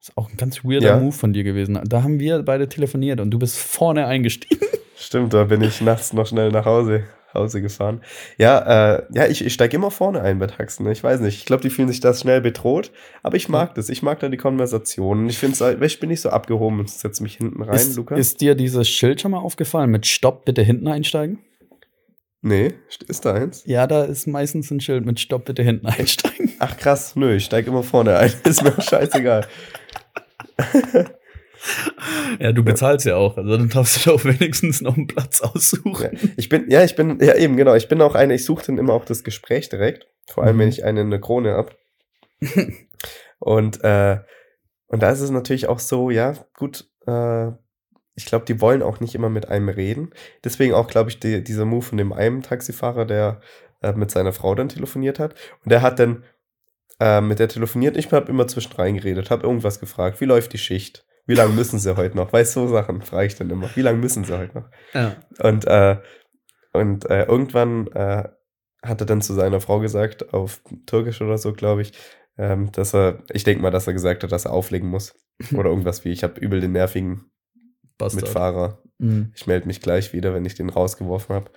Ist auch ein ganz weirder ja. Move von dir gewesen. Da haben wir beide telefoniert und du bist vorne eingestiegen. Stimmt, da bin ich nachts noch schnell nach Hause. Hause gefahren. Ja, äh, ja, ich, ich steige immer vorne ein bei Taxen. Ne? Ich weiß nicht. Ich glaube, die fühlen sich das schnell bedroht, aber ich mag das. Ich mag da die Konversation. Ich finde ich bin nicht so abgehoben und setze mich hinten rein, ist, Lukas. Ist dir dieses Schild schon mal aufgefallen mit Stopp, bitte hinten einsteigen? Nee, ist da eins? Ja, da ist meistens ein Schild mit Stopp, bitte hinten einsteigen. Ach krass, nö, ich steige immer vorne ein. ist mir scheißegal. Ja, du bezahlst ja, ja auch, also dann darfst du doch wenigstens noch einen Platz aussuchen. Ja, ich bin, ja, ich bin, ja eben, genau, ich bin auch einer, ich suche dann immer auch das Gespräch direkt, vor allem mhm. wenn ich eine, eine Krone hab. und, äh, und da ist es natürlich auch so, ja, gut, äh, ich glaube, die wollen auch nicht immer mit einem reden. Deswegen auch, glaube ich, die, dieser Move von dem einen Taxifahrer, der äh, mit seiner Frau dann telefoniert hat. Und der hat dann äh, mit der telefoniert. Ich habe immer zwischendrin geredet, habe irgendwas gefragt. Wie läuft die Schicht? Wie lange müssen sie heute noch? Weißt du, so Sachen frage ich dann immer. Wie lange müssen sie heute noch? Ja. Und, äh, und äh, irgendwann äh, hat er dann zu seiner Frau gesagt, auf Türkisch oder so, glaube ich, ähm, dass er, ich denke mal, dass er gesagt hat, dass er auflegen muss. Oder irgendwas wie, ich habe übel den nervigen Bastard. Mitfahrer. Mhm. Ich melde mich gleich wieder, wenn ich den rausgeworfen habe.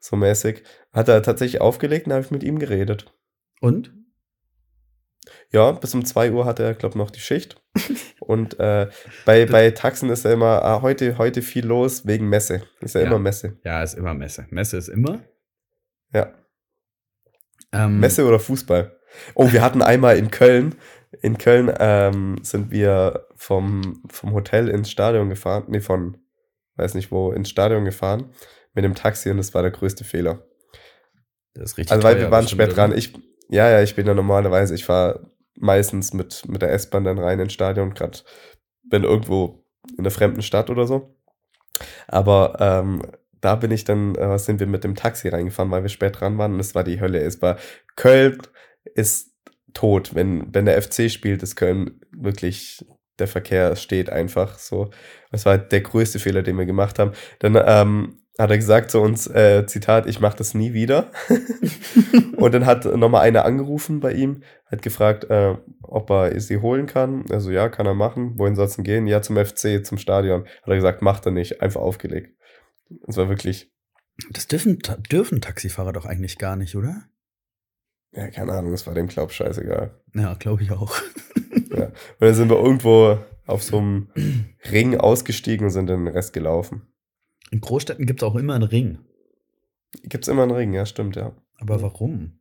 So mäßig. Hat er tatsächlich aufgelegt und habe ich mit ihm geredet. Und? Ja, bis um 2 Uhr hat er, glaube ich, noch die Schicht. Und äh, bei, bei Taxen ist ja immer, ah, heute, heute viel los wegen Messe. Ist ja, ja, immer Messe. Ja, ist immer Messe. Messe ist immer. Ja. Ähm, Messe oder Fußball? Oh, wir hatten einmal in Köln, in Köln ähm, sind wir vom, vom Hotel ins Stadion gefahren, nee, von, weiß nicht wo, ins Stadion gefahren mit dem Taxi und das war der größte Fehler. Das ist richtig. Also, weil teuer, wir waren spät dran. Ich, ja, ja, ich bin ja normalerweise, ich fahre meistens mit, mit der S-Bahn dann rein ins Stadion, gerade wenn irgendwo in einer fremden Stadt oder so. Aber ähm, da bin ich dann, äh, sind wir mit dem Taxi reingefahren, weil wir spät dran waren und es war die Hölle. Es war Köln ist tot. Wenn, wenn der FC spielt, ist Köln wirklich, der Verkehr steht einfach so. Es war der größte Fehler, den wir gemacht haben. Dann ähm, hat er gesagt zu uns, äh, Zitat, ich mache das nie wieder. und dann hat nochmal einer angerufen bei ihm, hat gefragt, äh, ob er sie holen kann. Also ja, kann er machen. Wohin soll es denn gehen? Ja, zum FC, zum Stadion. Hat er gesagt, macht er nicht, einfach aufgelegt. Das war wirklich. Das dürfen, dürfen Taxifahrer doch eigentlich gar nicht, oder? Ja, keine Ahnung, das war dem Glaub scheißegal. Ja, glaube ich auch. ja. Und dann sind wir irgendwo auf so einem Ring ausgestiegen und sind den Rest gelaufen. In Großstädten gibt es auch immer einen Ring. Gibt es immer einen Ring, ja, stimmt, ja. Aber warum?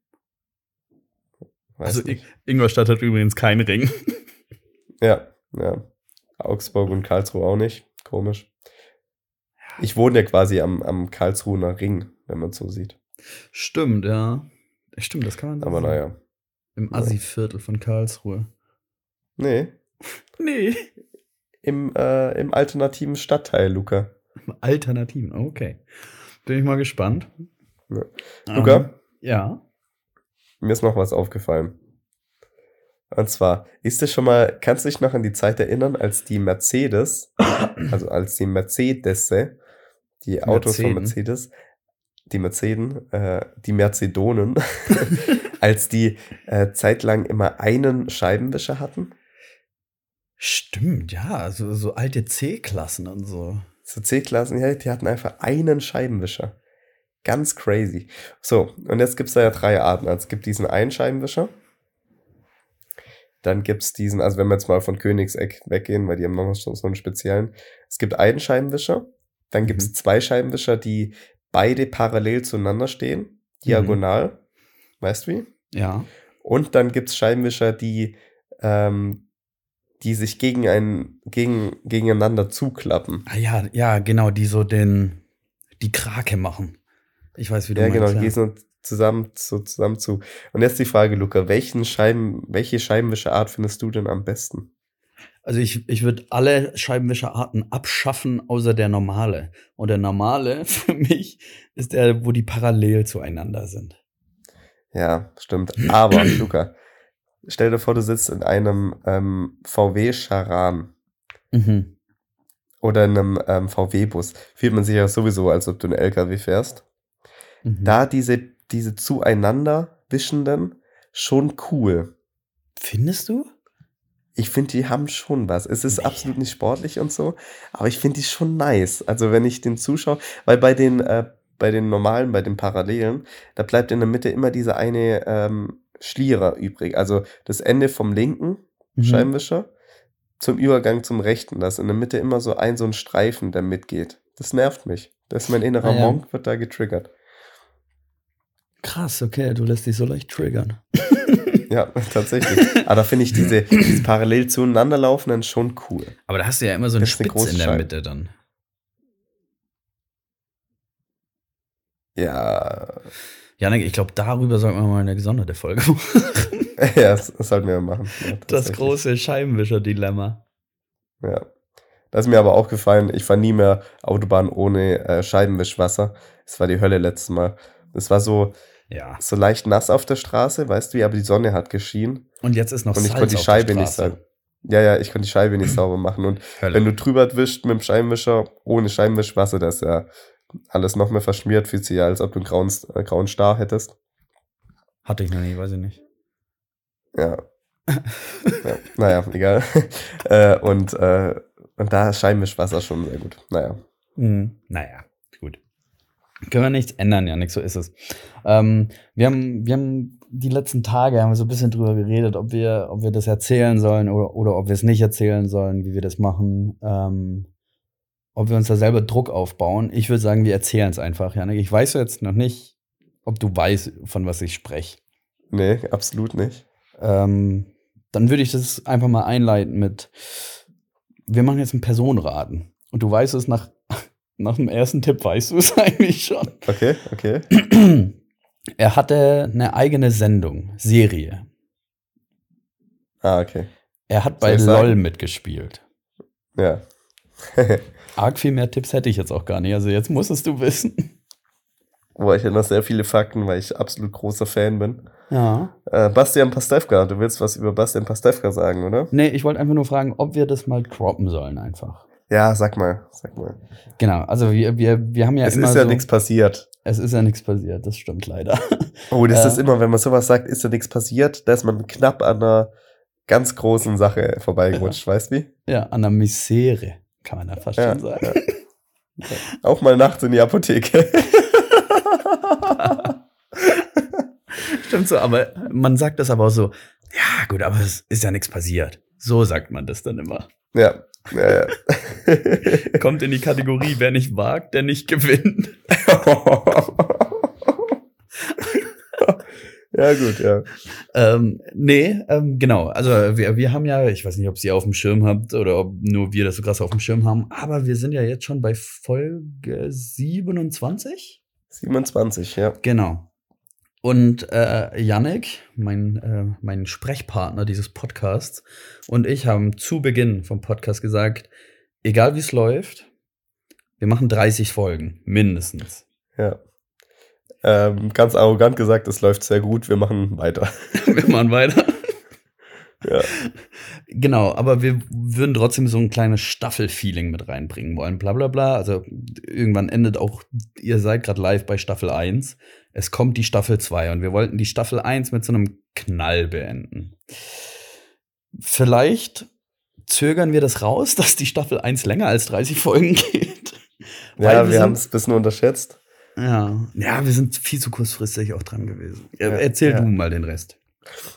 Weiß also nicht. Ingolstadt hat übrigens keinen Ring. Ja, ja. Augsburg und Karlsruhe auch nicht. Komisch. Ich wohne ja quasi am, am Karlsruher Ring, wenn man so sieht. Stimmt, ja. Stimmt, das kann man sagen. Aber naja. Im Assi-Viertel von Karlsruhe. Nee. nee. Im, äh, Im alternativen Stadtteil, Luca. Alternativen, okay. Bin ich mal gespannt. Ja. Luca? Ähm, ja. Mir ist noch was aufgefallen. Und zwar, ist es schon mal, kannst du dich noch an die Zeit erinnern, als die Mercedes, also als die Mercedes, die Autos von Mercedes, die Merceden, äh, die Mercedonen, als die äh, zeitlang immer einen Scheibenwischer hatten? Stimmt, ja, also so alte C-Klassen und so. So C-Klassen, ja, die hatten einfach einen Scheibenwischer. Ganz crazy. So, und jetzt gibt es da ja drei Arten. Also es gibt diesen einen Scheibenwischer. Dann gibt es diesen, also wenn wir jetzt mal von Königseck weggehen, weil die haben noch so einen speziellen. Es gibt einen Scheibenwischer. Dann mhm. gibt es zwei Scheibenwischer, die beide parallel zueinander stehen, diagonal. Mhm. Weißt du wie? Ja. Und dann gibt es Scheibenwischer, die, ähm, die sich gegen ein, gegen, gegeneinander zuklappen. Ah ja, ja, genau, die so den, die Krake machen. Ich weiß, wie du ja, meinst. Genau, ja, genau, die sind zusammen, so zusammen zu. Und jetzt die Frage, Luca, welchen Scheiben, welche Scheibenwischerart findest du denn am besten? Also ich, ich würde alle Scheibenwischerarten abschaffen, außer der normale. Und der normale für mich ist der, wo die parallel zueinander sind. Ja, stimmt. Aber, Luca, stell dir vor, du sitzt in einem ähm, VW Charan. Mhm. Oder in einem ähm, VW-Bus. Fühlt man sich ja sowieso, als ob du einen LKW fährst. Mhm. Da diese, diese zueinander wischenden schon cool. Findest du? ich finde, die haben schon was. Es ist nee. absolut nicht sportlich und so, aber ich finde die schon nice. Also wenn ich den zuschaue, weil bei den, äh, bei den normalen, bei den Parallelen, da bleibt in der Mitte immer dieser eine ähm, Schlierer übrig. Also das Ende vom linken mhm. Scheibenwischer zum Übergang zum rechten. Da ist in der Mitte immer so ein, so ein Streifen, der mitgeht. Das nervt mich. Das ist mein innerer ah, ja. Monk, wird da getriggert. Krass, okay, du lässt dich so leicht triggern. Ja, tatsächlich. Aber da finde ich diese, diese parallel zueinander laufenden schon cool. Aber da hast du ja immer so eine Spitze in der. Mitte dann. Ja. Janik, ich glaube, darüber sollten wir mal eine gesonderte Folge machen. ja, das, das sollten wir machen. Ja, das große Scheibenwischer-Dilemma. Ja. Das ist mir aber auch gefallen. Ich fahre nie mehr Autobahn ohne äh, Scheibenwischwasser. Das war die Hölle letztes Mal. Das war so, ja. So leicht nass auf der Straße, weißt du, wie, aber die Sonne hat geschienen. Und jetzt ist noch Und ich Salz konnte die Scheibe nicht sauber. Ja, ja, ich konnte die Scheibe nicht sauber machen. Und Hölle. wenn du drüber wischt mit dem Scheibenwischer, ohne Scheibenwischwasser, das ist ja alles noch mehr verschmiert, fühlt sich ja, als ob du einen grauen, äh, grauen Star hättest. Hatte ich noch nie, weiß ich nicht. Ja. ja naja, egal. äh, und, äh, und da ist Scheibenwischwasser schon sehr gut. Naja. Mhm. Naja. Können wir nichts ändern, Janik, so ist es. Ähm, wir, haben, wir haben die letzten Tage haben wir so ein bisschen drüber geredet, ob wir, ob wir das erzählen sollen oder, oder ob wir es nicht erzählen sollen, wie wir das machen. Ähm, ob wir uns da selber Druck aufbauen. Ich würde sagen, wir erzählen es einfach, Janik. Ich weiß jetzt noch nicht, ob du weißt, von was ich spreche. Nee, absolut nicht. Ähm, dann würde ich das einfach mal einleiten mit, wir machen jetzt ein Personenraten. Und du weißt es nach nach dem ersten Tipp weißt du es eigentlich schon. Okay, okay. Er hatte eine eigene Sendung, Serie. Ah, okay. Er hat bei LOL mitgespielt. Ja. Arg viel mehr Tipps hätte ich jetzt auch gar nicht. Also jetzt musstest du wissen. Boah, ich hätte noch sehr viele Fakten, weil ich absolut großer Fan bin. Ja. Äh, Bastian Pastewka, du willst was über Bastian Pastewka sagen, oder? Nee, ich wollte einfach nur fragen, ob wir das mal droppen sollen einfach. Ja, sag mal, sag mal. Genau, also wir, wir, wir haben ja es immer ist ja so, nichts passiert. Es ist ja nichts passiert, das stimmt leider. Oh, das Äh. ist immer, wenn man sowas sagt, ist ja nichts passiert, da ist man knapp an einer ganz großen Sache vorbeigerutscht, weißt du wie? Ja, an der Misere, kann man da fast Ja, schon sagen. ja. Auch mal nachts in die Apotheke. Stimmt so, aber man sagt das aber auch so, ja gut, aber es ist ja nichts passiert. So sagt man das dann immer. ja, ja, ja. Kommt in die Kategorie, wer nicht wagt, der nicht gewinnt. Ja, gut, ja. Ähm, nee, ähm, genau. Also wir, wir haben ja, ich weiß nicht, ob ihr auf dem Schirm habt oder ob nur wir das so krass auf dem Schirm haben, aber wir sind ja jetzt schon bei Folge 27. 27, ja. Genau. Und äh, Yannick, mein, äh, mein Sprechpartner dieses Podcasts, und ich haben zu Beginn vom Podcast gesagt, egal wie es läuft, wir machen 30 Folgen, mindestens. Ja. Ähm, ganz arrogant gesagt, es läuft sehr gut, wir machen weiter. wir machen weiter. Ja. Genau, aber wir würden trotzdem so ein kleines Staffelfeeling mit reinbringen wollen, bla bla bla. Also irgendwann endet auch, ihr seid gerade live bei Staffel 1. Es kommt die Staffel 2 und wir wollten die Staffel 1 mit so einem Knall beenden. Vielleicht zögern wir das raus, dass die Staffel 1 länger als 30 Folgen geht. Weil Ja, wir haben es ein bisschen unterschätzt. Ja, ja, wir sind viel zu kurzfristig auch dran gewesen. Ja, Erzähl ja. du mal den Rest.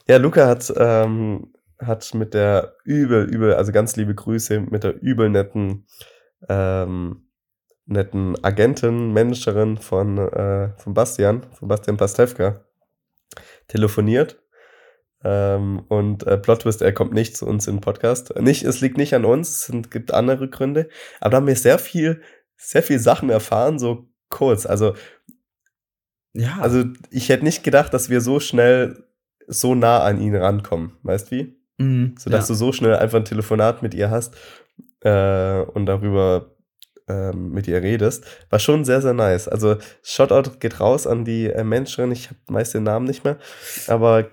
Ja, Luca hat, ähm, hat mit der übel, übel, also ganz liebe Grüße, mit der übel netten, ähm, netten Agentin, Managerin von, äh, von Bastian, von Bastian Pastewka, telefoniert. Ähm, und äh, Plot Twist, er kommt nicht zu uns in den Podcast. Nicht, es liegt nicht an uns, es sind, gibt andere Gründe. Aber da haben wir sehr viel, sehr viel Sachen erfahren, so kurz. Also Ja, also ich hätte nicht gedacht, dass wir so schnell so nah an ihn rankommen, weißt wie? mhm, Sodass ja. du so schnell einfach ein Telefonat mit ihr hast äh, und darüber ähm, mit ihr redest. War schon sehr, sehr nice. Also Shoutout geht raus an die äh, Menscherin, ich habe meist den Namen nicht mehr, aber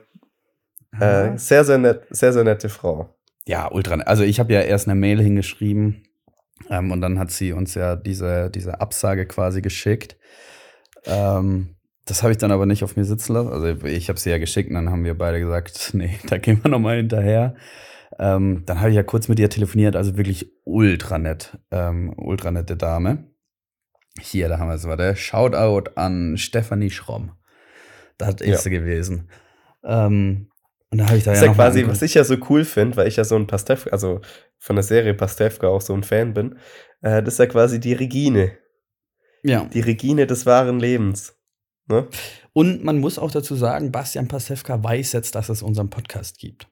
äh, sehr, sehr nett, sehr, sehr nette Frau. Ja, ultra. Also ich habe ja erst eine Mail hingeschrieben ähm, und dann hat sie uns ja diese, diese Absage quasi geschickt. Ähm, das habe ich dann aber nicht auf mir sitzen lassen. Also ich habe sie ja geschickt und dann haben wir beide gesagt, nee, da gehen wir nochmal hinterher. Ähm, dann habe ich ja kurz mit ihr telefoniert, also wirklich ultra nett, ähm, ultra nette Dame. Hier, da haben wir es, war der Shoutout an Stefanie Schromm. Da ist Ja. sie gewesen. Ähm, und da habe ich da Das ist ja ja noch mal quasi, was ich ja so cool finde, weil ich ja so ein Pastewka, also von der Serie Pastewka auch so ein Fan bin, äh, das ist ja quasi die Regine. Ja. Die Regine des wahren Lebens. Ne? Und man muss auch dazu sagen, Bastian Pasewka weiß jetzt, dass es unseren Podcast gibt.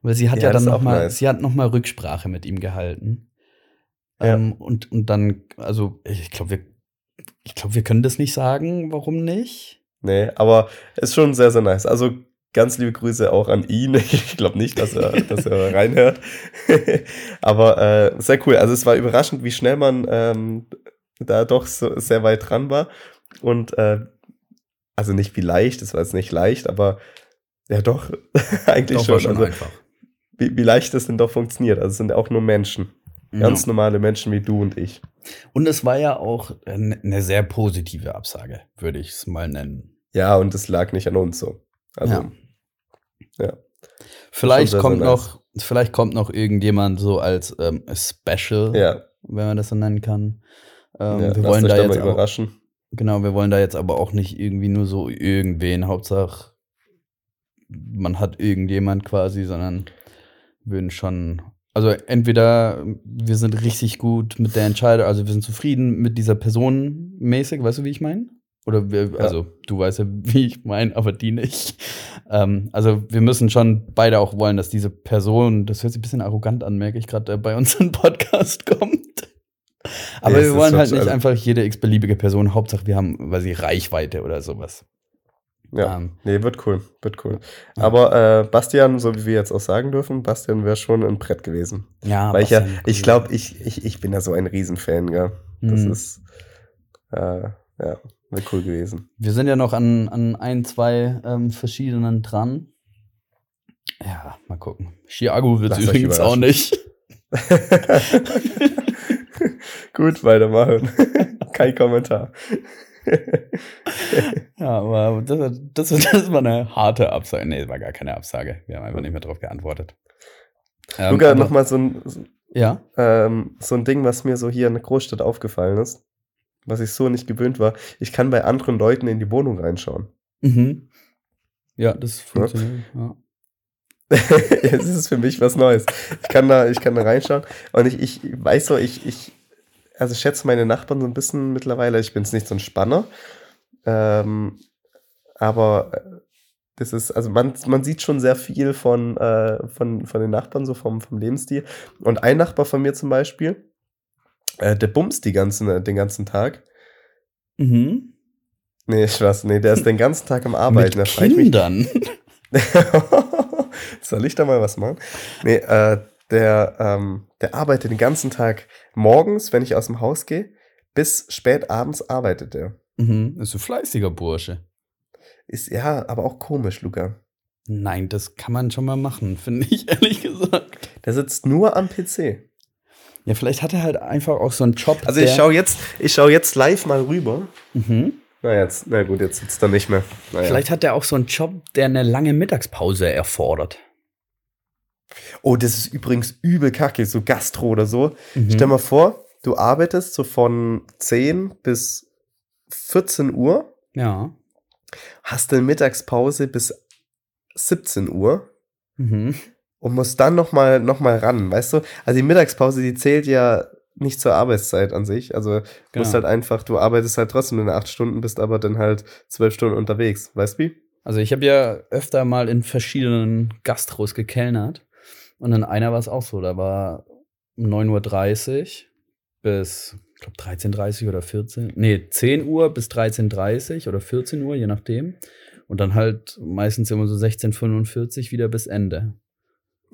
Weil sie hat Ja, ja, dann ist auch noch mal, nice. sie hat noch mal Rücksprache mit ihm gehalten. Ja. Ähm, und, und dann, also ich glaube, wir, ich glaube, wir können das nicht sagen. Warum nicht? Nee, aber ist schon sehr, sehr nice. Also ganz liebe Grüße auch an ihn. Ich glaube nicht, dass er, dass er reinhört. aber äh, sehr cool. Also es war überraschend, wie schnell man ähm, da doch so sehr weit dran war. Und äh, also nicht wie leicht, das war jetzt nicht leicht, aber ja doch, eigentlich Doch, war schon. also, einfach. wie, wie leicht das denn doch funktioniert. Also es sind auch nur Menschen. Ganz normale Menschen wie du und ich. Und es war ja auch eine sehr positive Absage, würde ich es mal nennen. Ja, und es lag nicht an uns so. Also, Ja. ja. Vielleicht sehr, sehr kommt nice. noch, vielleicht kommt noch irgendjemand so als ähm, Special, ja, wenn man das so nennen kann. Ähm, ja wir wollen da jetzt mal auch, überraschen. Genau, wir wollen da jetzt aber auch nicht irgendwie nur so irgendwen, Hauptsache man hat irgendjemand quasi, sondern würden schon, also entweder wir sind richtig gut mit der Entscheidung, also wir sind zufrieden mit dieser Person mäßig, weißt du, wie ich meine? Oder wir, Ja. also du weißt ja, wie ich meine, aber die nicht. Ähm, also wir müssen schon beide auch wollen, dass diese Person, das hört sich ein bisschen arrogant an, merke ich gerade, äh, bei uns in Podcast kommt. Aber es wir wollen halt nicht also- einfach jede x-beliebige Person, Hauptsache wir haben, weil sie Reichweite oder sowas. Ja, Ähm, nee, wird cool, wird cool. Ja. Aber äh, Bastian, so wie wir jetzt auch sagen dürfen, Bastian wäre schon ein Brett gewesen. ja, Weil ich ja, Bastian, ich glaube, ich, ich, ich bin ja so ein Riesenfan, gell. Das Mhm. ist, äh, ja, wäre cool gewesen. Wir sind ja noch an, an ein, zwei ähm, verschiedenen dran. Ja, mal gucken. Chiago wird euch übrigens auch nicht. Gut, weitermachen. Kein Kommentar. ja, aber das, das, das war eine harte Absage. Nee, das war gar keine Absage. Wir haben einfach nicht mehr darauf geantwortet. Ähm, Luca, nochmal so ein, ja? ähm, so ein Ding, was mir so hier in der Großstadt aufgefallen ist, was ich so nicht gewöhnt war. Ich kann bei anderen Leuten in die Wohnung reinschauen. Mhm. Ja, das funktioniert. Ja. es ist für mich was Neues. Ich kann da, ich kann da reinschauen. Und ich, ich weiß so, ich, ich, also schätze meine Nachbarn so ein bisschen mittlerweile. Ich bin es nicht so ein Spanner. Ähm, aber äh, das ist, also man, man sieht schon sehr viel von, äh, von, von den Nachbarn, so vom, vom Lebensstil. Und ein Nachbar von mir zum Beispiel, äh, der bumst die ganzen, den ganzen Tag. Mhm. Nee, ich weiß, nee, der ist den ganzen Tag am Arbeiten. Mit Kindern? Soll ich da mal was machen? Nee, äh, der, ähm, der arbeitet den ganzen Tag morgens, wenn ich aus dem Haus gehe, bis spät abends arbeitet er. Mhm, ist ein fleißiger Bursche. Ist ja, aber auch komisch, Luca. Nein, das kann man schon mal machen, finde ich ehrlich gesagt. Der sitzt nur am PC. Ja, vielleicht hat er halt einfach auch so einen Job. Also ich schaue jetzt, ich schau jetzt live mal rüber. Mhm. Na, jetzt, na gut, jetzt sitzt er nicht mehr. Naja. Vielleicht hat er auch so einen Job, der eine lange Mittagspause erfordert. Oh, das ist übrigens übel kacke, so Gastro oder so. Mhm. Stell mal vor, du arbeitest so von 10 bis 14 Uhr. Ja. Hast eine Mittagspause bis 17 Uhr. Mhm. Und musst dann noch mal, noch mal ran, weißt du? Also die Mittagspause, die zählt ja nicht zur Arbeitszeit an sich. Also du genau. musst halt einfach, du arbeitest halt trotzdem in acht Stunden, bist aber dann halt zwölf Stunden unterwegs. Weißt du wie? Also ich habe ja öfter mal in verschiedenen Gastros gekellnert. Und in einer war es auch so. Da war um 9.30 Uhr bis, ich glaube, 13.30 Uhr oder 14. Nee, 10 Uhr bis 13.30 Uhr oder 14 Uhr, je nachdem. Und dann halt meistens immer so 16.45 Uhr wieder bis Ende.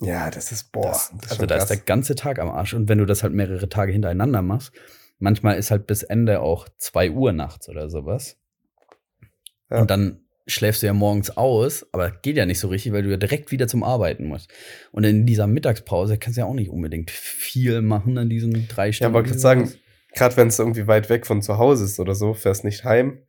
Ja, das ist, boah. Das, das also da krass. ist der ganze Tag am Arsch. Und wenn du das halt mehrere Tage hintereinander machst, manchmal ist halt bis Ende auch 2 Uhr nachts oder sowas. Ja. Und dann schläfst du ja morgens aus, aber geht ja nicht so richtig, weil du ja direkt wieder zum Arbeiten musst. Und in dieser Mittagspause kannst du ja auch nicht unbedingt viel machen an diesen drei Stunden. Ja, aber ich würde sagen, gerade wenn es irgendwie weit weg von zu Hause ist oder so, fährst nicht heim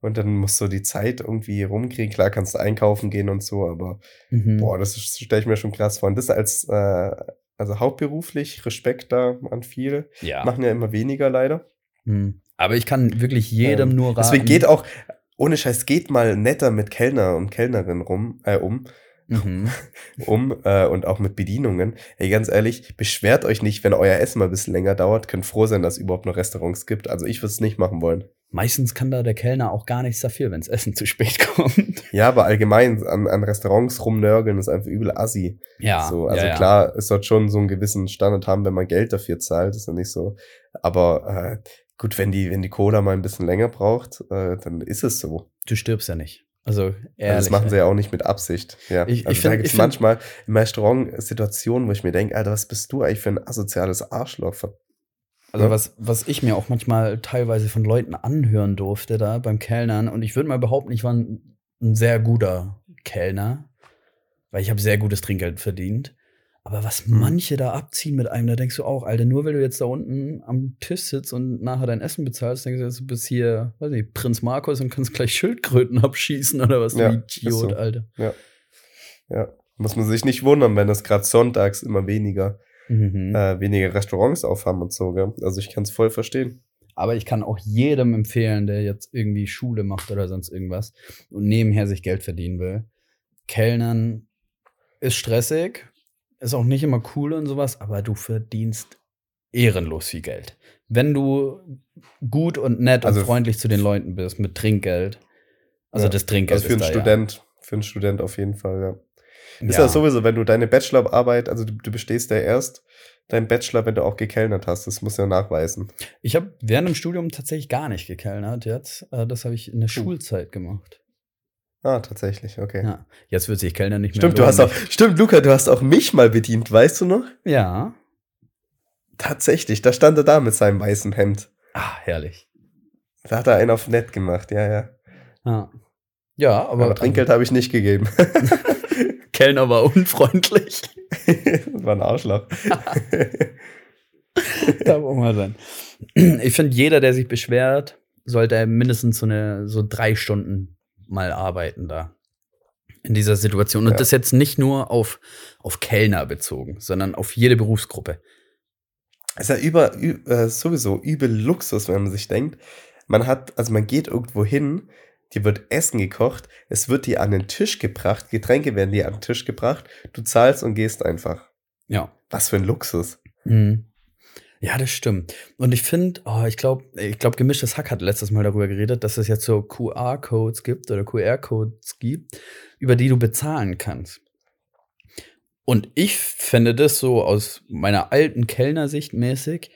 und dann musst du die Zeit irgendwie rumkriegen. Klar kannst du einkaufen gehen und so, aber mhm. boah, das stelle ich mir schon krass vor. Und das als äh, also hauptberuflich Respekt da an viel. Ja. Machen ja immer weniger leider. Mhm. Aber ich kann wirklich jedem ähm, nur raten. Deswegen geht auch, ohne Scheiß, geht mal netter mit Kellner und Kellnerin rum, äh, um. Mhm. um äh, und auch mit Bedienungen. Ey, ganz ehrlich, beschwert euch nicht, wenn euer Essen mal ein bisschen länger dauert. Könnt froh sein, dass es überhaupt noch Restaurants gibt. Also ich würde es nicht machen wollen. Meistens kann da der Kellner auch gar nichts dafür, wenn das Essen zu spät kommt. Ja, aber allgemein an, an Restaurants rumnörgeln ist einfach übel assi. Ja. So, also ja, ja. klar, es sollte schon so einen gewissen Standard haben, wenn man Geld dafür zahlt, ist ja nicht so. Aber äh, Gut, wenn die, wenn die Cola mal ein bisschen länger braucht, äh, dann ist es so. Du stirbst ja nicht. Also, ehrlich. Also das machen sie ja auch nicht mit Absicht. Ja. Ich, also ich find, da gibt es manchmal im Restaurant Situationen, wo ich mir denke, Alter, was bist du eigentlich für ein asoziales Arschloch? Also was, was ich mir auch manchmal teilweise von Leuten anhören durfte da beim Kellnern, und ich würde mal behaupten, ich war ein, ein sehr guter Kellner, weil ich habe sehr gutes Trinkgeld verdient. Aber was mhm. manche da abziehen mit einem, da denkst du auch, Alter, nur weil du jetzt da unten am Tisch sitzt und nachher dein Essen bezahlst, denkst du, du bist hier, weiß nicht, Prinz Markus und kannst gleich Schildkröten abschießen oder was, ja, du Idiot, so. Alter. Ja. Ja. Muss man sich nicht wundern, wenn das gerade sonntags immer weniger, mhm. äh, weniger Restaurants aufhaben und so, gell? Also ich kann es voll verstehen. Aber ich kann auch jedem empfehlen, der jetzt irgendwie Schule macht oder sonst irgendwas und nebenher sich Geld verdienen will. Kellnern ist stressig, ist auch nicht immer cool und sowas, aber du verdienst ehrenlos viel Geld. Wenn du gut und nett also und freundlich zu den Leuten bist mit Trinkgeld. Also ja, das Trinkgeld also für einen Student, ja. für einen Student auf jeden Fall, ja. Ist ja. das sowieso, wenn du deine Bachelorarbeit, also du, du bestehst ja erst deinen Bachelor, wenn du auch gekellnert hast. Das muss ja nachweisen. Ich habe während dem Studium tatsächlich gar nicht gekellnert jetzt. Äh, das habe ich in der. Schulzeit gemacht. Ah, tatsächlich, okay. Ja. Jetzt wird sich Kellner nicht mehr. Stimmt, du hast auch, stimmt, Luca, du hast auch mich mal bedient, weißt du noch? Ja. Tatsächlich, da stand er da mit seinem weißen Hemd. Ah, herrlich. Da hat er einen auf nett gemacht, ja, ja. Ja, ja aber. aber Trinkgeld habe ich nicht gegeben. Kellner war unfreundlich. das war ein Arschloch. da wollen wir sein. Ich finde, jeder, der sich beschwert, sollte mindestens so eine so drei Stunden mal arbeiten da in dieser Situation. Und Ja. das jetzt nicht nur auf, auf Kellner bezogen, sondern auf jede Berufsgruppe. Ist ja über, ü- äh, sowieso übel Luxus, wenn man sich denkt. Man hat, also man geht irgendwo hin, dir wird Essen gekocht, es wird dir an den Tisch gebracht, Getränke werden dir an den Tisch gebracht, du zahlst und gehst einfach. Ja. Was für ein Luxus. Mhm. Ja, das stimmt. Und ich finde, oh, ich glaube, ich glaube, gemischtes Hack hat letztes Mal darüber geredet, dass es jetzt so QR-Codes gibt oder QR-Codes gibt, über die du bezahlen kannst. Und ich finde das so aus meiner alten Kellnersicht mäßig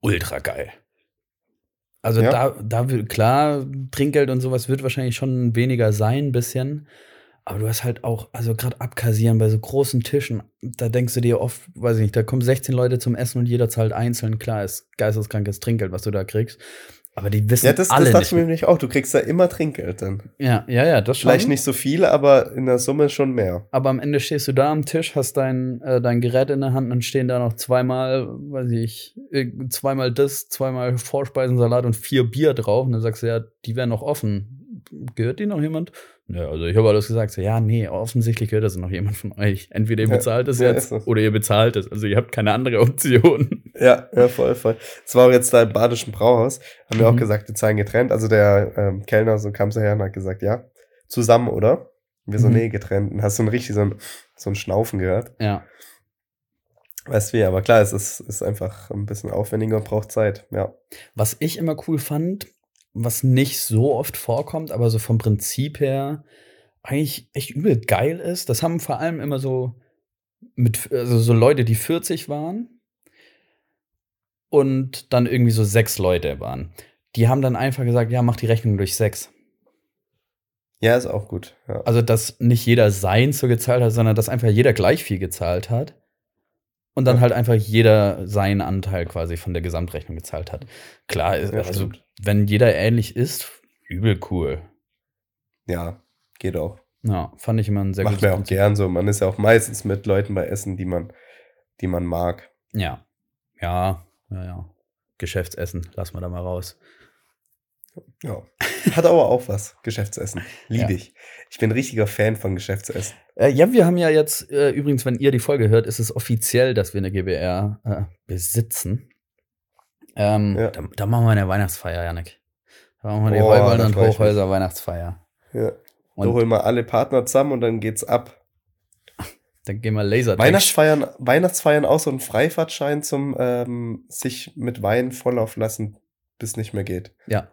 ultra geil. Also Ja. da, da will, klar, Trinkgeld und sowas wird wahrscheinlich schon weniger sein, ein bisschen. Aber du hast halt auch, also gerade abkassieren bei so großen Tischen, da denkst du dir oft, weiß ich nicht, da kommen 16 Leute zum Essen und jeder zahlt einzeln. Klar, ist geisteskrankes Trinkgeld, was du da kriegst. Aber die wissen Ja, das, alle das dachte ich mir nämlich auch. Du kriegst da immer Trinkgeld dann. Ja, ja, ja, das schon. Vielleicht nicht so viel, aber in der Summe schon mehr. Aber am Ende stehst du da am Tisch, hast dein, äh, dein Gerät in der Hand und stehen da noch zweimal, weiß ich, zweimal das, zweimal Vorspeisensalat und vier Bier drauf. Und dann sagst du, ja, die wären noch offen. Gehört die noch jemand? Ja, also ich habe alles gesagt, so, ja, nee, offensichtlich gehört das noch jemand von euch. Entweder ihr Ja, bezahlt es ja, jetzt so. oder ihr bezahlt es. Also ihr habt keine andere Option. Ja, ja, voll, voll. Das war auch jetzt da im badischen Brauhaus. Haben wir auch Mhm. gesagt, wir zahlen getrennt. Also der ähm, Kellner, so kam so her und hat gesagt, ja, zusammen, oder? Und wir so, Mhm. nee, getrennt. Und hast du ein richtig so ein, so ein Schnaufen gehört. Ja. Weißt du wie, aber klar, es ist, ist einfach ein bisschen aufwendiger und braucht Zeit, ja. Was ich immer cool fand, was nicht so oft vorkommt, aber so vom Prinzip her eigentlich echt übel geil ist, das haben vor allem immer so mit also so Leute, die 40 waren und dann irgendwie so sechs Leute waren. Die haben dann einfach gesagt, ja, mach die Rechnung durch sechs. Ja, ist auch gut, ja. Also, dass nicht jeder sein so gezahlt hat, sondern dass einfach jeder gleich viel gezahlt hat. Und dann Ja. halt einfach jeder seinen Anteil quasi von der Gesamtrechnung gezahlt hat. Klar, Ja, also stimmt. wenn jeder ähnlich ist, übel cool. Ja, geht auch. Ja, fand ich immer ein sehr Macht mir auch Prinzip. gern so. Man ist ja auch meistens mit Leuten bei Essen, die man, die man mag. Ja. Ja, ja, ja. Geschäftsessen, lass mal da mal raus. Ja. Hat aber auch was, Geschäftsessen. Liebe Ja. ich. Ich bin richtiger Fan von Geschäftsessen. Äh, ja, wir haben ja jetzt, äh, übrigens, wenn ihr die Folge hört, ist es offiziell, dass wir eine GBR äh, besitzen. Ähm, Ja. da, da machen wir eine Weihnachtsfeier, Janik. Da machen wir die Boah, Heuballen da und Hochhäuser Weihnachtsfeier. Ja. Und da holen wir alle Partner zusammen und dann geht's ab. Dann gehen wir Laser Weihnachtsfeiern, Weihnachtsfeiern auch so ein Freifahrtschein zum ähm, sich mit Wein volllaufen lassen, bis nicht mehr geht. Ja.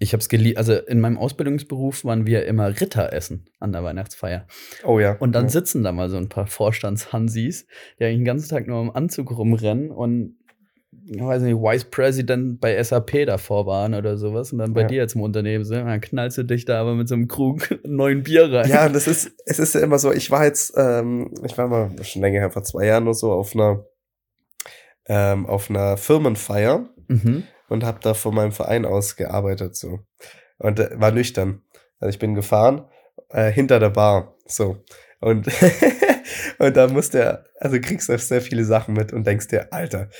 Ich hab's geliebt. Also in meinem Ausbildungsberuf waren wir immer Ritter essen an der Weihnachtsfeier. Oh ja. Und dann ja. sitzen da mal so ein paar Vorstandshansis, die eigentlich den ganzen Tag nur im Anzug rumrennen und ich weiß nicht, Vice President bei SAP davor waren oder sowas und dann bei Ja. dir jetzt im Unternehmen sind, dann knallst du dich da aber mit so einem Krug neuen Bier rein. Ja, und das ist, es ist ja immer so, ich war jetzt, ähm, ich war mal schon länger her, vor zwei Jahren oder so, auf einer, ähm, auf einer Firmenfeier Mhm. und habe da von meinem Verein aus gearbeitet, so. Und äh, war nüchtern. Also ich bin gefahren, äh, hinter der Bar, so. Und, und da musste er, also kriegst du sehr viele Sachen mit und denkst dir, Alter,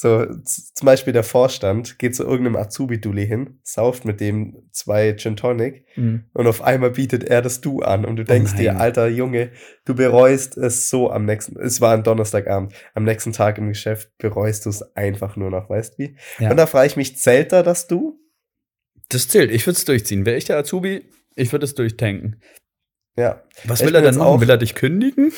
so, zum Beispiel der Vorstand geht zu irgendeinem Azubi-Dulli hin, sauft mit dem zwei Gin Tonic Mhm. und auf einmal bietet er das Du an und du denkst dir, nein. alter Junge, du bereust es so am nächsten, es war ein Donnerstagabend, am nächsten Tag im Geschäft bereust du es einfach nur noch, weißt wie? Ja. Und da frage ich mich, zählt da das Du? Das zählt. Ich würde es durchziehen. Wäre ich der Azubi, ich würde es durchtanken. Ja, Was Ich will er denn machen? auch- Will er dich kündigen?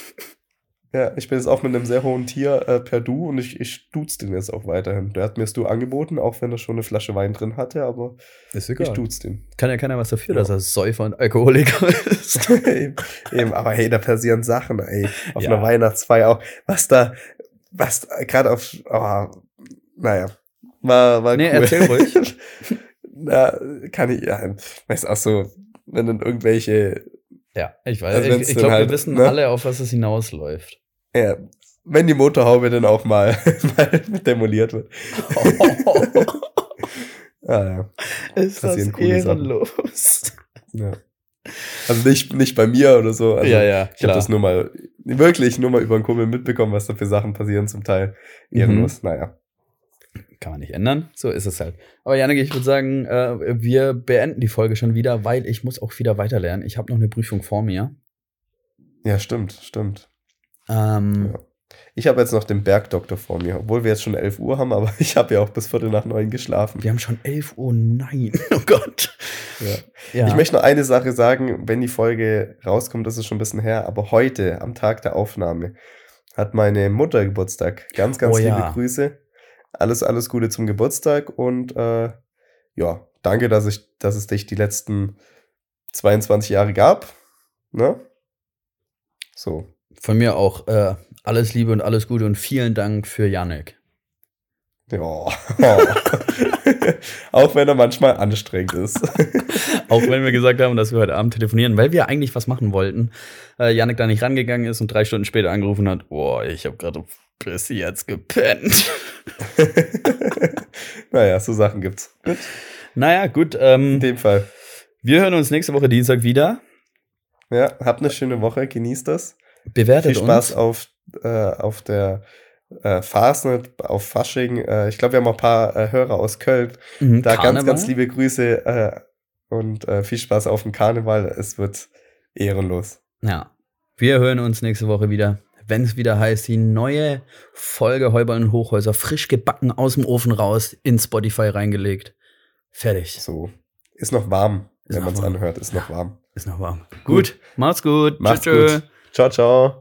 Ja, ich bin jetzt auch mit einem sehr hohen Tier äh, per Du und ich, ich duz den jetzt auch weiterhin. Der hat mir das Du angeboten, auch wenn er schon eine Flasche Wein drin hatte, aber Ist ich duz den. Kann ja keiner was dafür, Ja. dass er Säufer und Alkoholiker ist. eben, eben, aber hey, da passieren Sachen, ey, auf Ja. einer Weihnachtsfeier auch, was da, was gerade auf, oh, naja, war, war Nee, cool. erzähl ruhig. Na, kann ich, ja, weiß auch so, wenn dann irgendwelche, ja, ich weiß. Also ich ich glaube, halt, wir wissen ne? alle, auf was es hinausläuft. Ja, wenn die Motorhaube dann auch mal, mal demoliert wird. Ah, ja. Ist das Passieren Sachen. ehrenlos. Ja. Also nicht, nicht bei mir oder so. Also ja, ja, Ich habe klar. das nur mal, wirklich nur mal über einen Kumpel mitbekommen, was da für Sachen passieren zum Teil. Mhm. Ehrenlos, naja. kann man nicht ändern. So ist es halt. Aber Janik, ich würde sagen, äh, wir beenden die Folge schon wieder, weil ich muss auch wieder weiterlernen. Ich habe noch eine Prüfung vor mir. Ja, stimmt, stimmt. Ähm, Ja. Ich habe jetzt noch den Bergdoktor vor mir, obwohl wir jetzt schon 11 Uhr haben, aber ich habe ja auch bis Viertel nach neun geschlafen. Wir haben schon 11 Uhr. Nein. Oh Gott. Ja. Ja. Ich möchte noch eine Sache sagen, wenn die Folge rauskommt, das ist schon ein bisschen her, aber heute, am Tag der Aufnahme, hat meine Mutter Geburtstag. Ganz, ganz Oh liebe ja. Grüße. Alles, alles Gute zum Geburtstag und äh, ja, danke, dass, ich, dass es dich die letzten 22 Jahre gab. Ne? So. Von mir auch äh, alles Liebe und alles Gute und vielen Dank für Janik. Ja. Auch wenn er manchmal anstrengend ist. Auch wenn wir gesagt haben, dass wir heute Abend telefonieren, weil wir eigentlich was machen wollten. Äh, Janik da nicht rangegangen ist und drei Stunden später angerufen hat, boah, ich habe gerade bis jetzt gepennt. naja, so Sachen gibt's. Naja, gut. In Ähm, dem Fall. wir hören uns nächste Woche Dienstag wieder. Ja, habt eine schöne Woche, genießt das. Bewertet Viel Spaß uns. auf, äh, auf der äh, Fastnet, auf Fasching. Äh, ich glaube, wir haben auch ein paar äh, Hörer aus Köln. Mhm, Da ganz, Karneval. ganz liebe Grüße äh, und äh, viel Spaß auf dem Karneval. Es wird ehrenlos. Ja. Wir hören uns nächste Woche wieder, wenn es wieder heißt, die neue Folge Heuballen und Hochhäuser frisch gebacken aus dem Ofen raus in Spotify reingelegt. Fertig. So. Ist noch warm, Ist wenn man es anhört. Ist noch warm. Ist noch warm. Gut, macht's gut. Macht's Tschö, tschö. gut. Ciao, ciao.